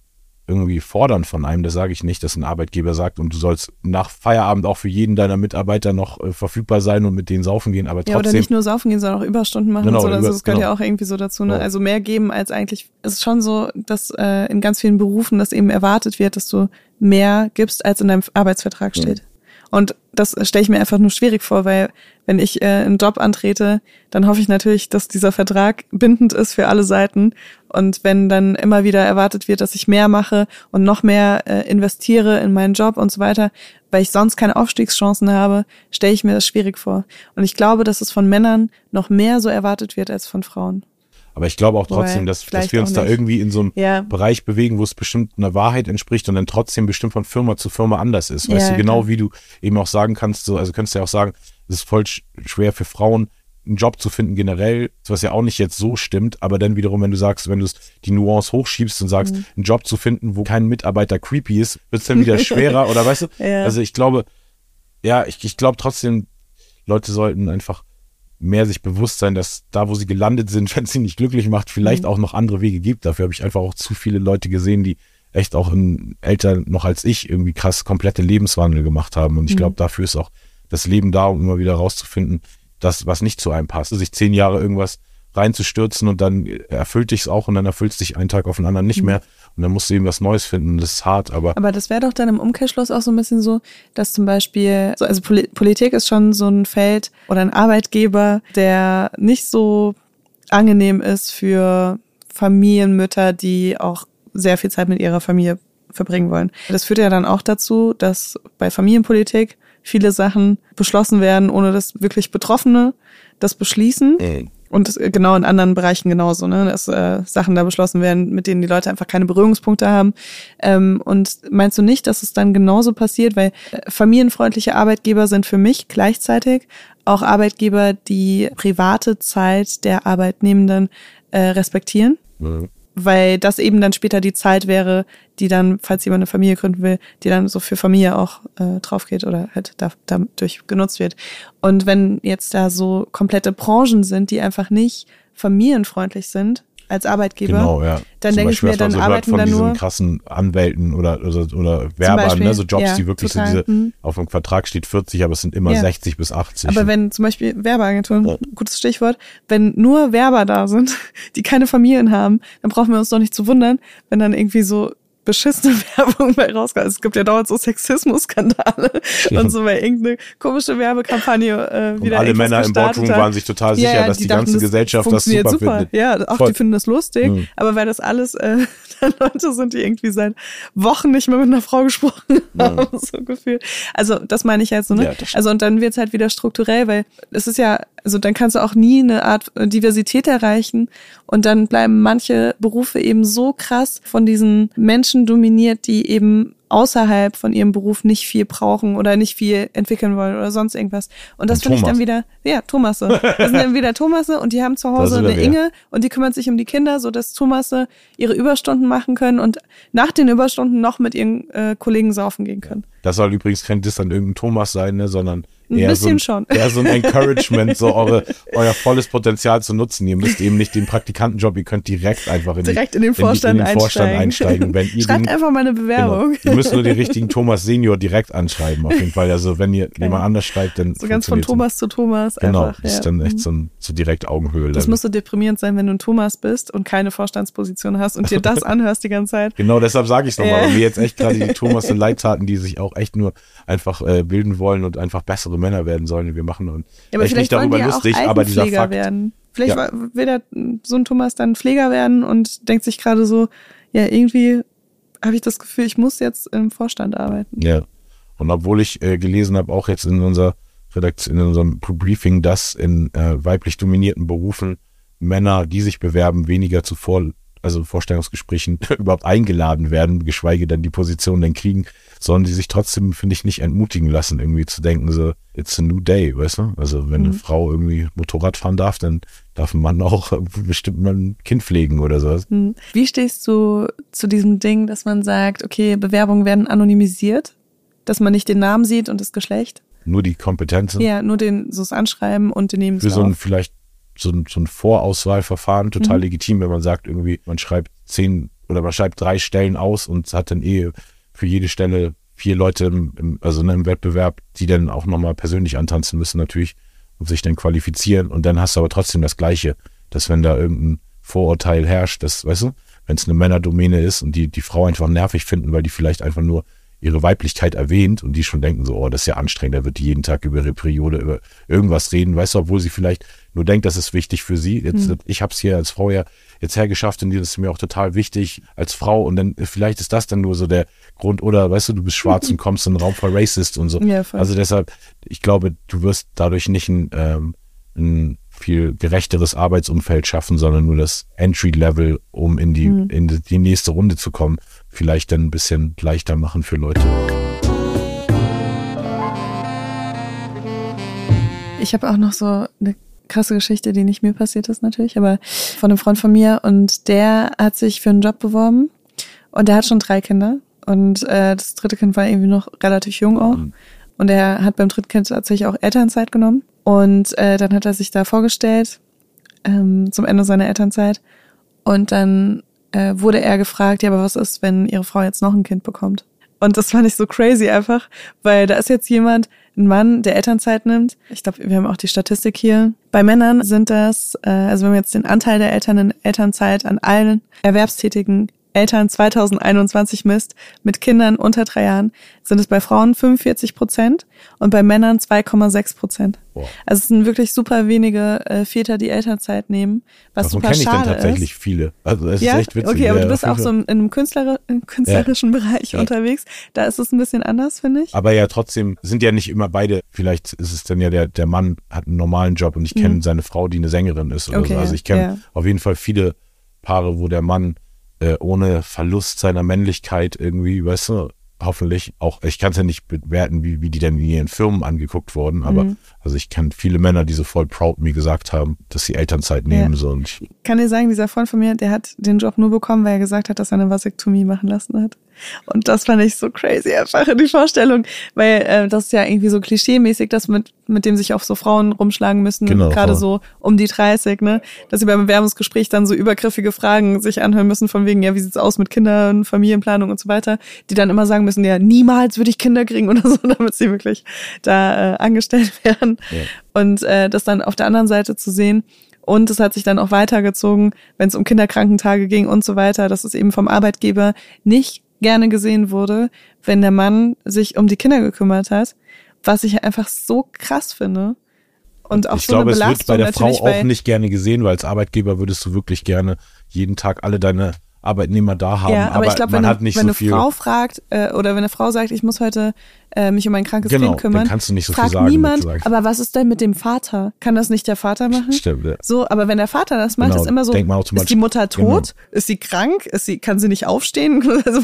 Speaker 2: irgendwie fordern von einem, das sage ich nicht, dass ein Arbeitgeber sagt, und du sollst nach Feierabend auch für jeden deiner Mitarbeiter noch äh, verfügbar sein und mit denen saufen gehen, aber
Speaker 3: Ja, oder
Speaker 2: trotzdem.
Speaker 3: nicht nur saufen gehen, sondern auch Überstunden machen
Speaker 2: Genau,
Speaker 3: und so. Also das gehört
Speaker 2: genau.
Speaker 3: ja auch irgendwie so dazu. Ne?
Speaker 2: Ja.
Speaker 3: Also mehr geben als eigentlich. Es ist schon so, dass äh, in ganz vielen Berufen das eben erwartet wird, dass du mehr gibst, als in deinem Arbeitsvertrag steht. Und das stelle ich mir einfach nur schwierig vor, weil wenn ich äh, einen Job antrete, dann hoffe ich natürlich, dass dieser Vertrag bindend ist für alle Seiten. Und wenn dann immer wieder erwartet wird, dass ich mehr mache und noch mehr äh, investiere in meinen Job und so weiter, weil ich sonst keine Aufstiegschancen habe, stelle ich mir das schwierig vor. Und ich glaube, dass es von Männern noch mehr so erwartet wird als von Frauen.
Speaker 2: Aber ich glaube auch trotzdem, dass, dass wir uns da irgendwie in so einem
Speaker 3: Ja.
Speaker 2: Bereich bewegen, wo es bestimmt einer Wahrheit entspricht und dann trotzdem bestimmt von Firma zu Firma anders ist. Weißt
Speaker 3: Ja,
Speaker 2: du, genau
Speaker 3: klar.
Speaker 2: wie du eben auch sagen kannst, so, also kannst du ja auch sagen, es ist voll sch schwer für Frauen, einen Job zu finden generell, was ja auch nicht jetzt so stimmt, aber dann wiederum, wenn du sagst, wenn du die Nuance hochschiebst und sagst,
Speaker 3: Mhm.
Speaker 2: einen Job zu finden, wo kein Mitarbeiter creepy ist, wird es dann wieder schwerer oder weißt du?
Speaker 3: Ja.
Speaker 2: Also ich glaube, ja, ich, ich glaube trotzdem, Leute sollten einfach mehr sich bewusst sein, dass da, wo sie gelandet sind, wenn es sie nicht glücklich macht, vielleicht
Speaker 3: Mhm.
Speaker 2: auch noch andere Wege gibt. Dafür habe ich einfach auch zu viele Leute gesehen, die echt auch in, älter noch als ich irgendwie krass komplette Lebenswandel gemacht haben.
Speaker 3: Mhm.
Speaker 2: Und ich glaube, dafür ist auch das Leben da, um immer wieder rauszufinden, das, was nicht zu einem passt. Sich zehn Jahre irgendwas reinzustürzen und dann erfüllt dich es auch und dann erfüllt es dich einen Tag auf den anderen nicht mehr. Und dann musst du eben was Neues finden. Das ist hart, aber
Speaker 3: Mhm. Aber das wäre doch dann im Umkehrschluss auch so ein bisschen so, dass zum Beispiel, so, also Poli Politik ist schon so ein Feld oder ein Arbeitgeber, der nicht so angenehm ist für Familienmütter, die auch sehr viel Zeit mit ihrer Familie verbringen wollen. Das führt ja dann auch dazu, dass bei Familienpolitik viele Sachen beschlossen werden, ohne dass wirklich Betroffene das beschließen. Und äh, genau in anderen Bereichen genauso, ne? dass äh, Sachen da beschlossen werden, mit denen die Leute einfach keine Berührungspunkte haben. Ähm, und meinst du nicht, dass es dann genauso passiert? Weil äh, familienfreundliche Arbeitgeber sind für mich gleichzeitig auch Arbeitgeber, die private Zeit der Arbeitnehmenden äh, respektieren weil das eben dann später die Zeit wäre, die dann, falls jemand eine Familie gründen will, die dann so für Familie auch äh, drauf geht oder halt da, dadurch genutzt wird. Und wenn jetzt da so komplette Branchen sind, die einfach nicht familienfreundlich sind als Arbeitgeber,
Speaker 2: Genau, ja.
Speaker 3: dann denke ich
Speaker 2: Beispiel,
Speaker 3: mir, dann
Speaker 2: so hört
Speaker 3: arbeiten
Speaker 2: von
Speaker 3: da
Speaker 2: diesen
Speaker 3: nur
Speaker 2: krassen Anwälten oder, oder, oder Werbern,
Speaker 3: Beispiel,
Speaker 2: ne? so Jobs,
Speaker 3: ja,
Speaker 2: die wirklich
Speaker 3: total,
Speaker 2: so diese,
Speaker 3: mhm.
Speaker 2: auf dem Vertrag steht 40, aber es sind immer
Speaker 3: Ja.
Speaker 2: 60 bis 80.
Speaker 3: Aber wenn zum Beispiel Werbeagenturen, gutes Stichwort, wenn nur Werber da sind, die keine Familien haben, dann brauchen wir uns doch nicht zu wundern, wenn dann irgendwie so beschissene Werbung bei rauskommt. Es gibt ja dauernd so Sexismus-Skandale
Speaker 2: Ja.
Speaker 3: und so, weil irgendeine komische Werbekampagne äh,
Speaker 2: und
Speaker 3: wieder
Speaker 2: alle
Speaker 3: irgendwas
Speaker 2: Männer im Boardroom
Speaker 3: hat.
Speaker 2: waren sich total sicher,
Speaker 3: Ja, ja,
Speaker 2: dass die,
Speaker 3: dachten,
Speaker 2: ganze
Speaker 3: das
Speaker 2: Gesellschaft das
Speaker 3: funktioniert
Speaker 2: super, findet.
Speaker 3: Ja, auch
Speaker 2: Voll.
Speaker 3: die finden das lustig,
Speaker 2: Mhm.
Speaker 3: aber weil das alles äh, Leute sind, die irgendwie seit Wochen nicht mehr mit einer Frau gesprochen haben, so gefühlt. Also das meine ich jetzt so, ne?
Speaker 2: Ja,
Speaker 3: also und dann wird's halt wieder strukturell, weil es ist ja, also dann kannst du auch nie eine Art äh, Diversität erreichen und dann bleiben manche Berufe eben so krass von diesen Menschen dominiert, die eben außerhalb von ihrem Beruf nicht viel brauchen oder nicht viel entwickeln wollen oder sonst irgendwas. Und das finde ich dann wieder, ja, Thomasse. Das sind dann wieder Thomasse und die haben zu Hause
Speaker 2: wir
Speaker 3: eine. Inge und die kümmert sich um die Kinder, so dass Thomasse ihre Überstunden machen können und nach den Überstunden noch mit ihren äh, Kollegen saufen gehen können.
Speaker 2: Das soll übrigens kein Diss an irgendein Thomas sein, ne, sondern
Speaker 3: Ein
Speaker 2: eher
Speaker 3: bisschen
Speaker 2: so ein,
Speaker 3: schon.
Speaker 2: eher so ein Encouragement, so eure, euer volles Potenzial zu nutzen. Ihr müsst eben nicht den Praktikantenjob, ihr könnt direkt einfach in,
Speaker 3: Direkt in den
Speaker 2: die,
Speaker 3: Vorstand
Speaker 2: in den Vorstand
Speaker 3: einsteigen.
Speaker 2: einsteigen. Wenn ihr
Speaker 3: Schreibt
Speaker 2: den,
Speaker 3: einfach mal eine
Speaker 2: genau,
Speaker 3: Bewerbung.
Speaker 2: ihr müsst nur den richtigen Thomas Senior direkt anschreiben, auf jeden Fall. Also wenn ihr jemand anders schreibt, dann
Speaker 3: So ganz von Thomas zu Thomas
Speaker 2: Genau,
Speaker 3: einfach.
Speaker 2: das
Speaker 3: ja.
Speaker 2: ist dann echt so, ein, so direkt Augenhöhe.
Speaker 3: Das muss so deprimierend sein, wenn du ein Thomas bist und keine Vorstandsposition hast und dir das anhörst die ganze Zeit.
Speaker 2: Genau, deshalb sage ich es nochmal,
Speaker 3: Ja.
Speaker 2: weil wir jetzt echt gerade die Thomas und Leidtaten, die sich auch echt nur einfach äh, bilden wollen und einfach bessere Männer werden sollen. Wir machen uns
Speaker 3: Ja, aber
Speaker 2: echt nicht darüber
Speaker 3: die ja
Speaker 2: lustig,
Speaker 3: auch
Speaker 2: aber dieser Fakt.
Speaker 3: werden. Vielleicht
Speaker 2: Ja.
Speaker 3: will der, so ein Thomas dann Pfleger werden und denkt sich gerade so, ja, irgendwie habe ich das Gefühl, ich muss jetzt im Vorstand arbeiten.
Speaker 2: Ja. Und obwohl ich äh, gelesen habe, auch jetzt in unserer Redaktion, in unserem Briefing, dass in äh, weiblich dominierten Berufen Männer, die sich bewerben, weniger zuvor also Vorstellungsgesprächen überhaupt eingeladen werden, geschweige denn die Position dann kriegen, sollen die sich trotzdem, finde ich, nicht entmutigen lassen, irgendwie zu denken, so, it's a new day, weißt du? Also wenn mhm. eine Frau irgendwie Motorrad fahren darf, dann darf ein Mann auch bestimmt mal ein Kind pflegen oder sowas. Mhm.
Speaker 3: Wie stehst du zu diesem Ding, dass man sagt, okay, Bewerbungen werden anonymisiert, dass man nicht den Namen sieht und das Geschlecht?
Speaker 2: Nur die Kompetenzen?
Speaker 3: Ja, nur den, so das Anschreiben und den Lebenslauf.
Speaker 2: Für so ein vielleicht so ein, so ein Vorauswahlverfahren total mhm. legitim, wenn man sagt, irgendwie, man schreibt zehn oder man schreibt drei Stellen aus und hat dann eh für jede Stelle vier Leute im, im, also in einem Wettbewerb, die dann auch nochmal persönlich antanzen müssen natürlich und sich dann qualifizieren und dann hast du aber trotzdem das Gleiche, dass wenn da irgendein Vorurteil herrscht, das, weißt du, wenn es eine Männerdomäne ist und die die Frau einfach nervig finden, weil die vielleicht einfach nur ihre Weiblichkeit erwähnt und die schon denken so, oh, das ist ja anstrengend, da wird die jeden Tag über ihre Periode, über irgendwas reden, weißt du, obwohl sie vielleicht nur denkt, das ist wichtig für sie. Jetzt, mhm. Ich habe es hier als Frau ja jetzt hergeschafft und das ist mir auch total wichtig als Frau und dann vielleicht ist das dann nur so der Grund oder weißt du, du bist schwarz und kommst in einen Raum voll Racist und so. Ja, also deshalb, ich glaube, du wirst dadurch nicht ein, ähm, ein viel gerechteres Arbeitsumfeld schaffen, sondern nur das Entry-Level, um in die, mhm. in die nächste Runde zu kommen, vielleicht dann ein bisschen leichter machen für Leute.
Speaker 3: Ich habe auch noch so eine krasse Geschichte, die nicht mir passiert ist natürlich, aber von einem Freund von mir und der hat sich für einen Job beworben und der hat schon drei Kinder und äh, das dritte Kind war irgendwie noch relativ jung auch mhm. und er hat beim dritten Kind tatsächlich auch Elternzeit genommen und äh, dann hat er sich da vorgestellt ähm, zum Ende seiner Elternzeit und dann äh, wurde er gefragt, ja, aber was ist, wenn ihre Frau jetzt noch ein Kind bekommt? Und das fand ich so crazy einfach, weil da ist jetzt jemand, ein Mann, der Elternzeit nimmt. Ich glaube, wir haben auch die Statistik hier. Bei Männern sind das, äh, also wenn wir jetzt den Anteil der Eltern in Elternzeit an allen Erwerbstätigen Eltern 2021 misst, mit Kindern unter drei Jahren, sind es bei Frauen 45 Prozent und bei Männern 2,6 Prozent. Also es sind wirklich super wenige äh, Väter, die Elternzeit nehmen, was Davon super schade ich dann
Speaker 2: tatsächlich
Speaker 3: ist.
Speaker 2: viele. Also es
Speaker 3: ja?
Speaker 2: ist echt witzig.
Speaker 3: Okay, aber du bist auch so in einem Künstler, im künstlerischen ja. Bereich unterwegs. Da ist es ein bisschen anders, finde ich.
Speaker 2: Aber ja, trotzdem sind ja nicht immer beide. Vielleicht ist es dann ja der, der Mann hat einen normalen Job und ich kenne mhm. seine Frau, die eine Sängerin ist oder okay, so. Also ich kenne auf jeden Fall viele Paare, wo der Mann äh, ohne Verlust seiner Männlichkeit irgendwie, weißt du, hoffentlich auch, ich kann es ja nicht bewerten, wie, wie die denn in ihren Firmen angeguckt wurden, aber mhm. also ich kenne viele Männer, die so voll proud mir gesagt haben, dass sie Elternzeit nehmen. Ja. So, und ich
Speaker 3: kann dir sagen, dieser Freund von mir, der hat den Job nur bekommen, weil er gesagt hat, dass er eine Vasektomie machen lassen hat. Und das fand ich so crazy, einfach in die Vorstellung, weil äh, das ist ja irgendwie so klischeemäßig, dass mit, mit dem sich auch so Frauen rumschlagen müssen, genau, gerade so um die 30, ne, dass sie beim Bewerbungsgespräch dann so übergriffige Fragen sich anhören müssen, von wegen, ja, wie sieht's aus mit Kindern, Familienplanung und so weiter, die dann immer sagen müssen, ja, niemals würde ich Kinder kriegen oder so, damit sie wirklich da äh, angestellt werden. Ja. Und äh, das dann auf der anderen Seite zu sehen, und es hat sich dann auch weitergezogen, wenn es um Kinderkrankentage ging und so weiter, dass es eben vom Arbeitgeber nicht gerne gesehen wurde, wenn der Mann sich um die Kinder gekümmert hat, was ich einfach so krass finde. Und auch
Speaker 2: ich
Speaker 3: so
Speaker 2: glaube,
Speaker 3: eine
Speaker 2: Belastung es wird bei der Frau auch nicht gerne gesehen, weil als Arbeitgeber würdest du wirklich gerne jeden Tag alle deine Arbeitnehmer da haben. Ja, aber, aber ich glaube,
Speaker 3: wenn,
Speaker 2: eine, wenn
Speaker 3: so eine Frau fragt äh, oder wenn eine Frau sagt, ich muss heute äh, mich um ein krankes
Speaker 2: genau,
Speaker 3: Kind kümmern,
Speaker 2: dann kannst du nicht so
Speaker 3: fragt
Speaker 2: viel sagen,
Speaker 3: niemand, aber was ist denn mit dem Vater? Kann das nicht der Vater machen?
Speaker 2: Stimmt, ja.
Speaker 3: So, aber wenn der Vater das macht, genau, ist immer so, ist die Mutter genau. tot? Genau. Ist sie krank? Ist sie, kann sie nicht aufstehen? Also,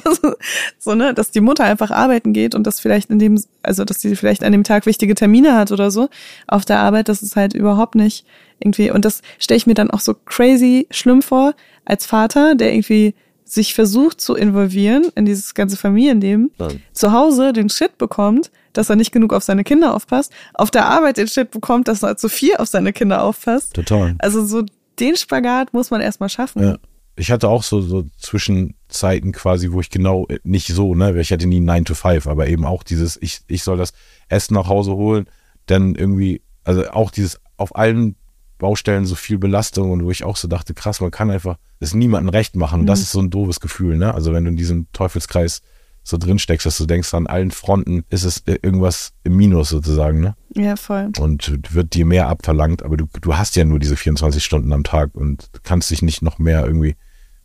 Speaker 3: so, ne, dass die Mutter einfach arbeiten geht und das vielleicht in dem, also dass sie vielleicht an dem Tag wichtige Termine hat oder so auf der Arbeit, das ist halt überhaupt nicht irgendwie, und das stelle ich mir dann auch so crazy schlimm vor, als Vater, der irgendwie sich versucht zu involvieren in dieses ganze Familienleben, Nein. zu Hause den Shit bekommt, dass er nicht genug auf seine Kinder aufpasst, auf der Arbeit den Shit bekommt, dass er zu viel auf seine Kinder aufpasst.
Speaker 2: Total.
Speaker 3: Also so den Spagat muss man erstmal schaffen.
Speaker 2: Ja. Ich hatte auch so, so Zwischenzeiten quasi, wo ich genau, äh, nicht so, ne, ich hatte nie 9 to 5, aber eben auch dieses, ich, ich soll das Essen nach Hause holen, dann irgendwie, also auch dieses auf allen Baustellen so viel Belastung und wo ich auch so dachte, krass, man kann einfach es niemandem recht machen. Und das mhm. ist so ein doofes Gefühl, ne? Also wenn du in diesem Teufelskreis so drin steckst, dass du denkst, an allen Fronten ist es irgendwas im Minus sozusagen, ne?
Speaker 3: Ja, voll.
Speaker 2: Und wird dir mehr abverlangt, aber du, du hast ja nur diese 24 Stunden am Tag und kannst dich nicht noch mehr irgendwie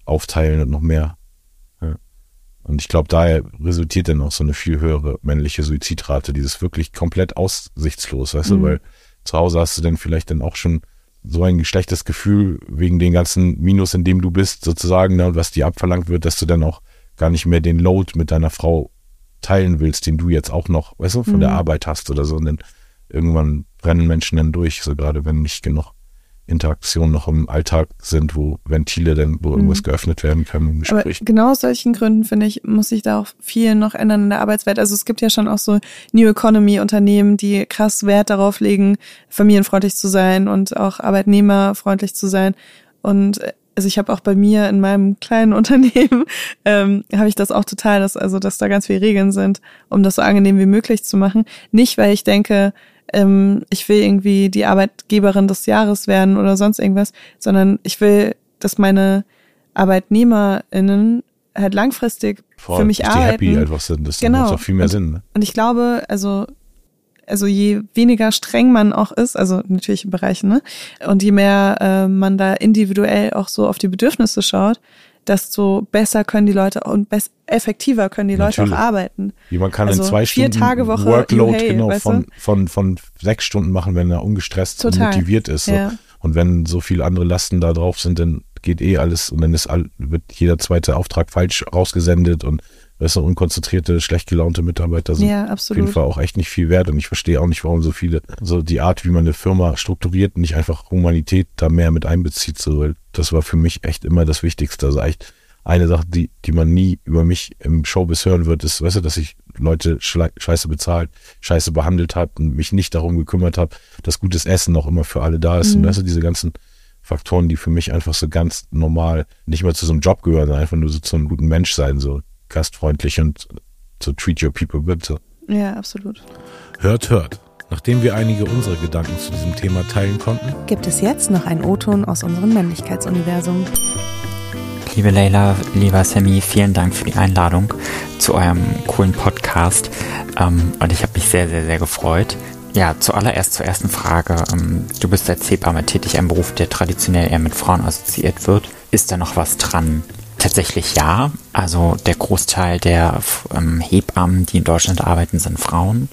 Speaker 2: aufteilen und noch mehr. Ja. Und ich glaube, daher resultiert dann auch so eine viel höhere männliche Suizidrate, dieses wirklich komplett aussichtslos, weißt mhm. du, weil zu Hause hast du dann vielleicht dann auch schon so ein schlechtes Gefühl wegen den ganzen Minus, in dem du bist, sozusagen, ne, was dir abverlangt wird, dass du dann auch gar nicht mehr den Load mit deiner Frau teilen willst, den du jetzt auch noch, weißt du, von mhm. der Arbeit hast oder so. Und dann irgendwann brennen Menschen dann durch, so gerade wenn nicht genug Interaktionen noch im Alltag sind, wo Ventile dann, wo irgendwas mhm. geöffnet werden kann im
Speaker 3: Gespräch. Aber genau aus solchen Gründen, finde ich, muss sich da auch viel noch ändern in der Arbeitswelt. Also es gibt ja schon auch so New Economy Unternehmen, die krass Wert darauf legen, familienfreundlich zu sein und auch arbeitnehmerfreundlich zu sein. Und also ich habe auch bei mir in meinem kleinen Unternehmen ähm, habe ich das auch total, dass also dass da ganz viele Regeln sind, um das so angenehm wie möglich zu machen. Nicht, weil ich denke, ähm, ich will irgendwie die Arbeitgeberin des Jahres werden oder sonst irgendwas, sondern ich will, dass meine ArbeitnehmerInnen halt langfristig Voll, für mich arbeiten. Die happy
Speaker 2: einfach sind, das genau. macht auch viel mehr
Speaker 3: und,
Speaker 2: Sinn. Ne?
Speaker 3: Und ich glaube, also also je weniger streng man auch ist, also natürlich in Bereichen, ne? Und je mehr äh, man da individuell auch so auf die Bedürfnisse schaut, desto besser können die Leute und effektiver können die Leute auch arbeiten.
Speaker 2: Wie man kann also in zwei Stunden
Speaker 3: Tage Woche
Speaker 2: Workload hey, genau von, von, von sechs Stunden machen, wenn er ungestresst Total. und motiviert ist. So. Ja. Und wenn so viele andere Lasten da drauf sind, dann geht eh alles und dann ist all, wird jeder zweite Auftrag falsch rausgesendet und weißt du, unkonzentrierte, schlecht gelaunte Mitarbeiter sind
Speaker 3: ja,
Speaker 2: auf jeden Fall auch echt nicht viel wert. Und ich verstehe auch nicht, warum so viele, so die Art, wie man eine Firma strukturiert, nicht einfach Humanität da mehr mit einbezieht. So, das war für mich echt immer das Wichtigste. Also echt eine Sache, die, die man nie über mich im Showbiz hören wird, ist, weißt du, dass ich Leute scheiße bezahlt, scheiße behandelt habe und mich nicht darum gekümmert habe, dass gutes Essen noch immer für alle da ist. Mhm. Und weißt du, diese ganzen Faktoren, die für mich einfach so ganz normal nicht mehr zu so einem Job gehören, sondern einfach nur so zu einem guten Mensch sein, so gastfreundlich und so treat your people good. So.
Speaker 3: Ja, absolut.
Speaker 2: Hört, hört. Nachdem wir einige unserer Gedanken zu diesem Thema teilen konnten,
Speaker 1: gibt es jetzt noch einen O-Ton aus unserem Männlichkeitsuniversum.
Speaker 5: Liebe Leila, lieber Sammy, vielen Dank für die Einladung zu eurem coolen Podcast. Ähm, und ich habe mich sehr, sehr, sehr gefreut. Ja, zuallererst zur ersten Frage. Ähm, du bist als Hebamme tätig, ein Beruf, der traditionell eher mit Frauen assoziiert wird. Ist da noch was dran? Tatsächlich ja. Also der Großteil der ähm, Hebammen, die in Deutschland arbeiten, sind Frauen.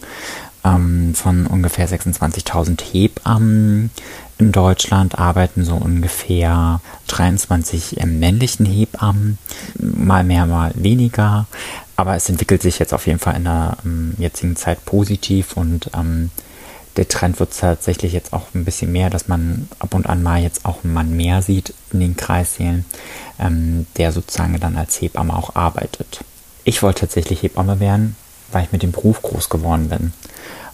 Speaker 5: Ähm, von ungefähr 26.000 Hebammen in Deutschland arbeiten so ungefähr 23 ähm, männlichen Hebammen, mal mehr, mal weniger. Aber es entwickelt sich jetzt auf jeden Fall in der ähm, jetzigen Zeit positiv und ähm, der Trend wird tatsächlich jetzt auch ein bisschen mehr, dass man ab und an mal jetzt auch einen Mann mehr sieht in den Kreissälen, ähm, der sozusagen dann als Hebamme auch arbeitet. Ich wollte tatsächlich Hebamme werden, weil ich mit dem Beruf groß geworden bin.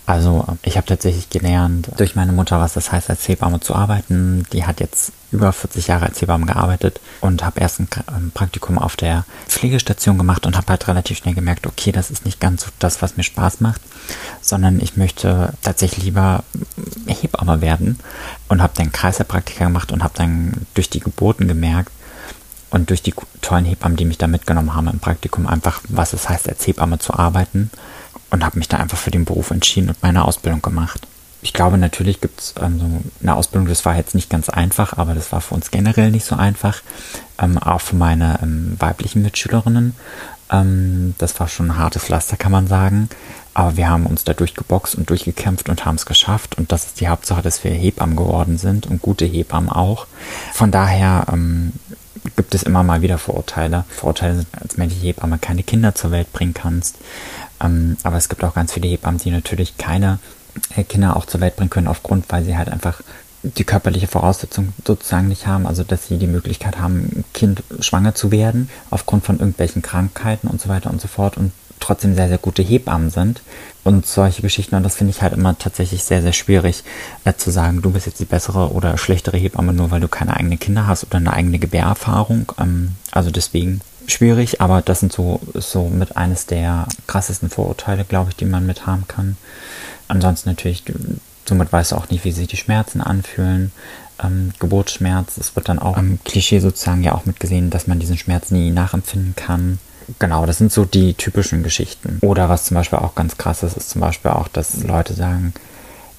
Speaker 5: Also ich habe tatsächlich gelernt durch meine Mutter, was das heißt, als Hebamme zu arbeiten. Die hat jetzt über 40 Jahre als Hebamme gearbeitet und habe erst ein Praktikum auf der Pflegestation gemacht und habe halt relativ schnell gemerkt, okay, das ist nicht ganz so das, was mir Spaß macht, sondern ich möchte tatsächlich lieber Hebamme werden und habe dann Kreislaufpraktika gemacht und habe dann durch die Geburten gemerkt, und durch die tollen Hebammen, die mich da mitgenommen haben im Praktikum, einfach, was es heißt, als Hebamme zu arbeiten und habe mich da einfach für den Beruf entschieden und meine Ausbildung gemacht. Ich glaube, natürlich gibt es ähm, so eine Ausbildung, das war jetzt nicht ganz einfach, aber das war für uns generell nicht so einfach. Ähm, auch für meine ähm, weiblichen Mitschülerinnen. Ähm, das war schon ein hartes Pflaster, kann man sagen. Aber wir haben uns da durchgeboxt und durchgekämpft und haben es geschafft. Und das ist die Hauptsache, dass wir Hebammen geworden sind und gute Hebammen auch. Von daher ähm, gibt es immer mal wieder Vorurteile. Vorurteile sind, als männliche Hebamme keine Kinder zur Welt bringen kannst. Ähm, aber es gibt auch ganz viele Hebammen, die natürlich keine äh, Kinder auch zur Welt bringen können, aufgrund, weil sie halt einfach die körperliche Voraussetzung sozusagen nicht haben, also dass sie die Möglichkeit haben, ein Kind schwanger zu werden, aufgrund von irgendwelchen Krankheiten und so weiter und so fort und trotzdem sehr, sehr gute Hebammen sind. Und solche Geschichten, und das finde ich halt immer tatsächlich sehr, sehr schwierig, äh, zu sagen, du bist jetzt die bessere oder schlechtere Hebamme, nur weil du keine eigenen Kinder hast oder eine eigene Gebärerfahrung. Ähm, also deswegen schwierig, aber das sind so, so mit eines der krassesten Vorurteile, glaube ich, die man mit haben kann. Ansonsten natürlich, somit weißt du auch nicht, wie sich die Schmerzen anfühlen. Ähm, Geburtsschmerz, es wird dann auch im Klischee sozusagen ja auch mitgesehen, dass man diesen Schmerz nie nachempfinden kann. Genau, das sind so die typischen Geschichten. Oder was zum Beispiel auch ganz krass ist, ist zum Beispiel auch, dass Leute sagen,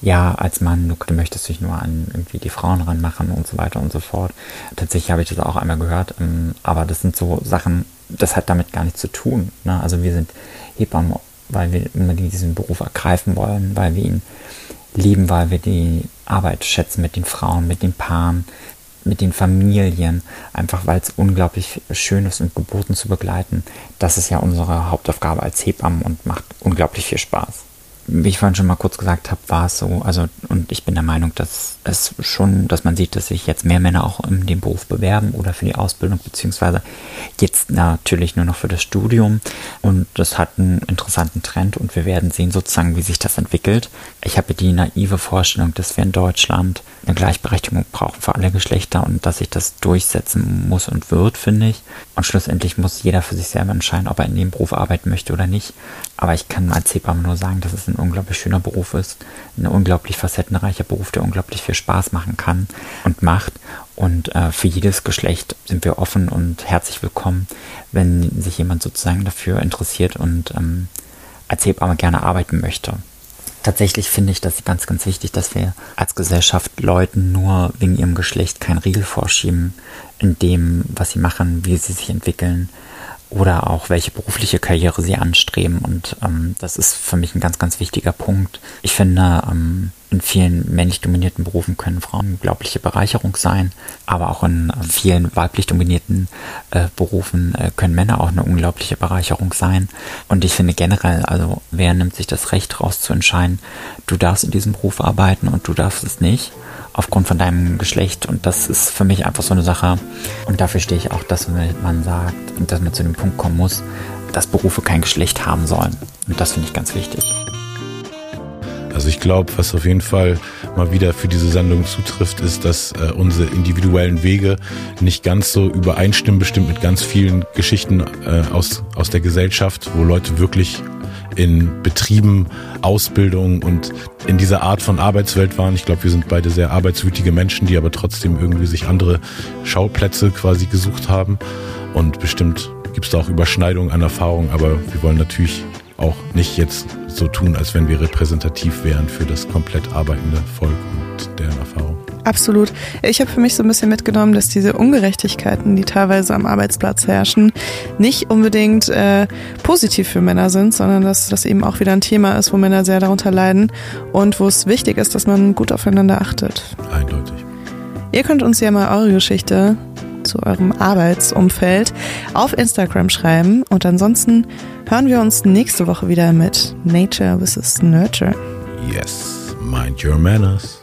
Speaker 5: ja, als Mann, du, möchtest dich nur an irgendwie die Frauen ranmachen und so weiter und so fort. Tatsächlich habe ich das auch einmal gehört, ähm, aber das sind so Sachen, das hat damit gar nichts zu tun. Ne? Also wir sind Hebammen, weil wir unbedingt diesen Beruf ergreifen wollen, weil wir ihn lieben, weil wir die Arbeit schätzen mit den Frauen, mit den Paaren, mit den Familien, einfach weil es unglaublich schön ist, und Geburten zu begleiten. Das ist ja unsere Hauptaufgabe als Hebammen und macht unglaublich viel Spaß wie ich vorhin schon mal kurz gesagt habe, war es so, also und ich bin der Meinung, dass es schon, dass man sieht, dass sich jetzt mehr Männer auch in dem Beruf bewerben oder für die Ausbildung, beziehungsweise jetzt natürlich nur noch für das Studium. Und das hat einen interessanten Trend und wir werden sehen sozusagen, wie sich das entwickelt. Ich habe die naive Vorstellung, dass wir in Deutschland eine Gleichberechtigung brauchen für alle Geschlechter und dass sich das durchsetzen muss und wird, finde ich. Und schlussendlich muss jeder für sich selber entscheiden, ob er in dem Beruf arbeiten möchte oder nicht. Aber ich kann als Hebamme nur sagen, dass es ein unglaublich schöner Beruf ist, ein unglaublich facettenreicher Beruf, der unglaublich viel Spaß machen kann und macht. Und äh, für jedes Geschlecht sind wir offen und herzlich willkommen, wenn sich jemand sozusagen dafür interessiert und ähm, als Hebamme gerne arbeiten möchte. Tatsächlich finde ich das ganz, ganz wichtig, dass wir als Gesellschaft Leuten nur wegen ihrem Geschlecht kein Riegel vorschieben in dem, was sie machen, wie sie sich entwickeln oder auch welche berufliche Karriere sie anstreben. Und ähm, das ist für mich ein ganz, ganz wichtiger Punkt. Ich finde, ähm, in vielen männlich dominierten Berufen können Frauen eine unglaubliche Bereicherung sein, aber auch in äh, vielen weiblich dominierten äh, Berufen äh, können Männer auch eine unglaubliche Bereicherung sein. Und ich finde generell, also wer nimmt sich das Recht raus zu entscheiden, du darfst in diesem Beruf arbeiten und du darfst es nicht aufgrund von deinem Geschlecht. Und das ist für mich einfach so eine Sache. Und dafür stehe ich auch, dass man sagt und dass man zu dem Punkt kommen muss, dass Berufe kein Geschlecht haben sollen. Und das finde ich ganz wichtig.
Speaker 2: Also ich glaube, was auf jeden Fall mal wieder für diese Sendung zutrifft, ist, dass äh, unsere individuellen Wege nicht ganz so übereinstimmen, bestimmt mit ganz vielen Geschichten äh, aus, aus der Gesellschaft, wo Leute wirklich in Betrieben, Ausbildung und in dieser Art von Arbeitswelt waren. Ich glaube, wir sind beide sehr arbeitswütige Menschen, die aber trotzdem irgendwie sich andere Schauplätze quasi gesucht haben. Und bestimmt gibt es da auch Überschneidungen an Erfahrungen, aber wir wollen natürlich auch nicht jetzt so tun, als wenn wir repräsentativ wären für das komplett arbeitende Volk und deren Erfahrung.
Speaker 3: Absolut. Ich habe für mich so ein bisschen mitgenommen, dass diese Ungerechtigkeiten, die teilweise am Arbeitsplatz herrschen, nicht unbedingt äh, positiv für Männer sind, sondern dass das eben auch wieder ein Thema ist, wo Männer sehr darunter leiden und wo es wichtig ist, dass man gut aufeinander achtet.
Speaker 2: Eindeutig.
Speaker 3: Ihr könnt uns ja mal eure Geschichte zu eurem Arbeitsumfeld auf Instagram schreiben und ansonsten hören wir uns nächste Woche wieder mit Nature vs. Nurture.
Speaker 2: Yes, mind your manners.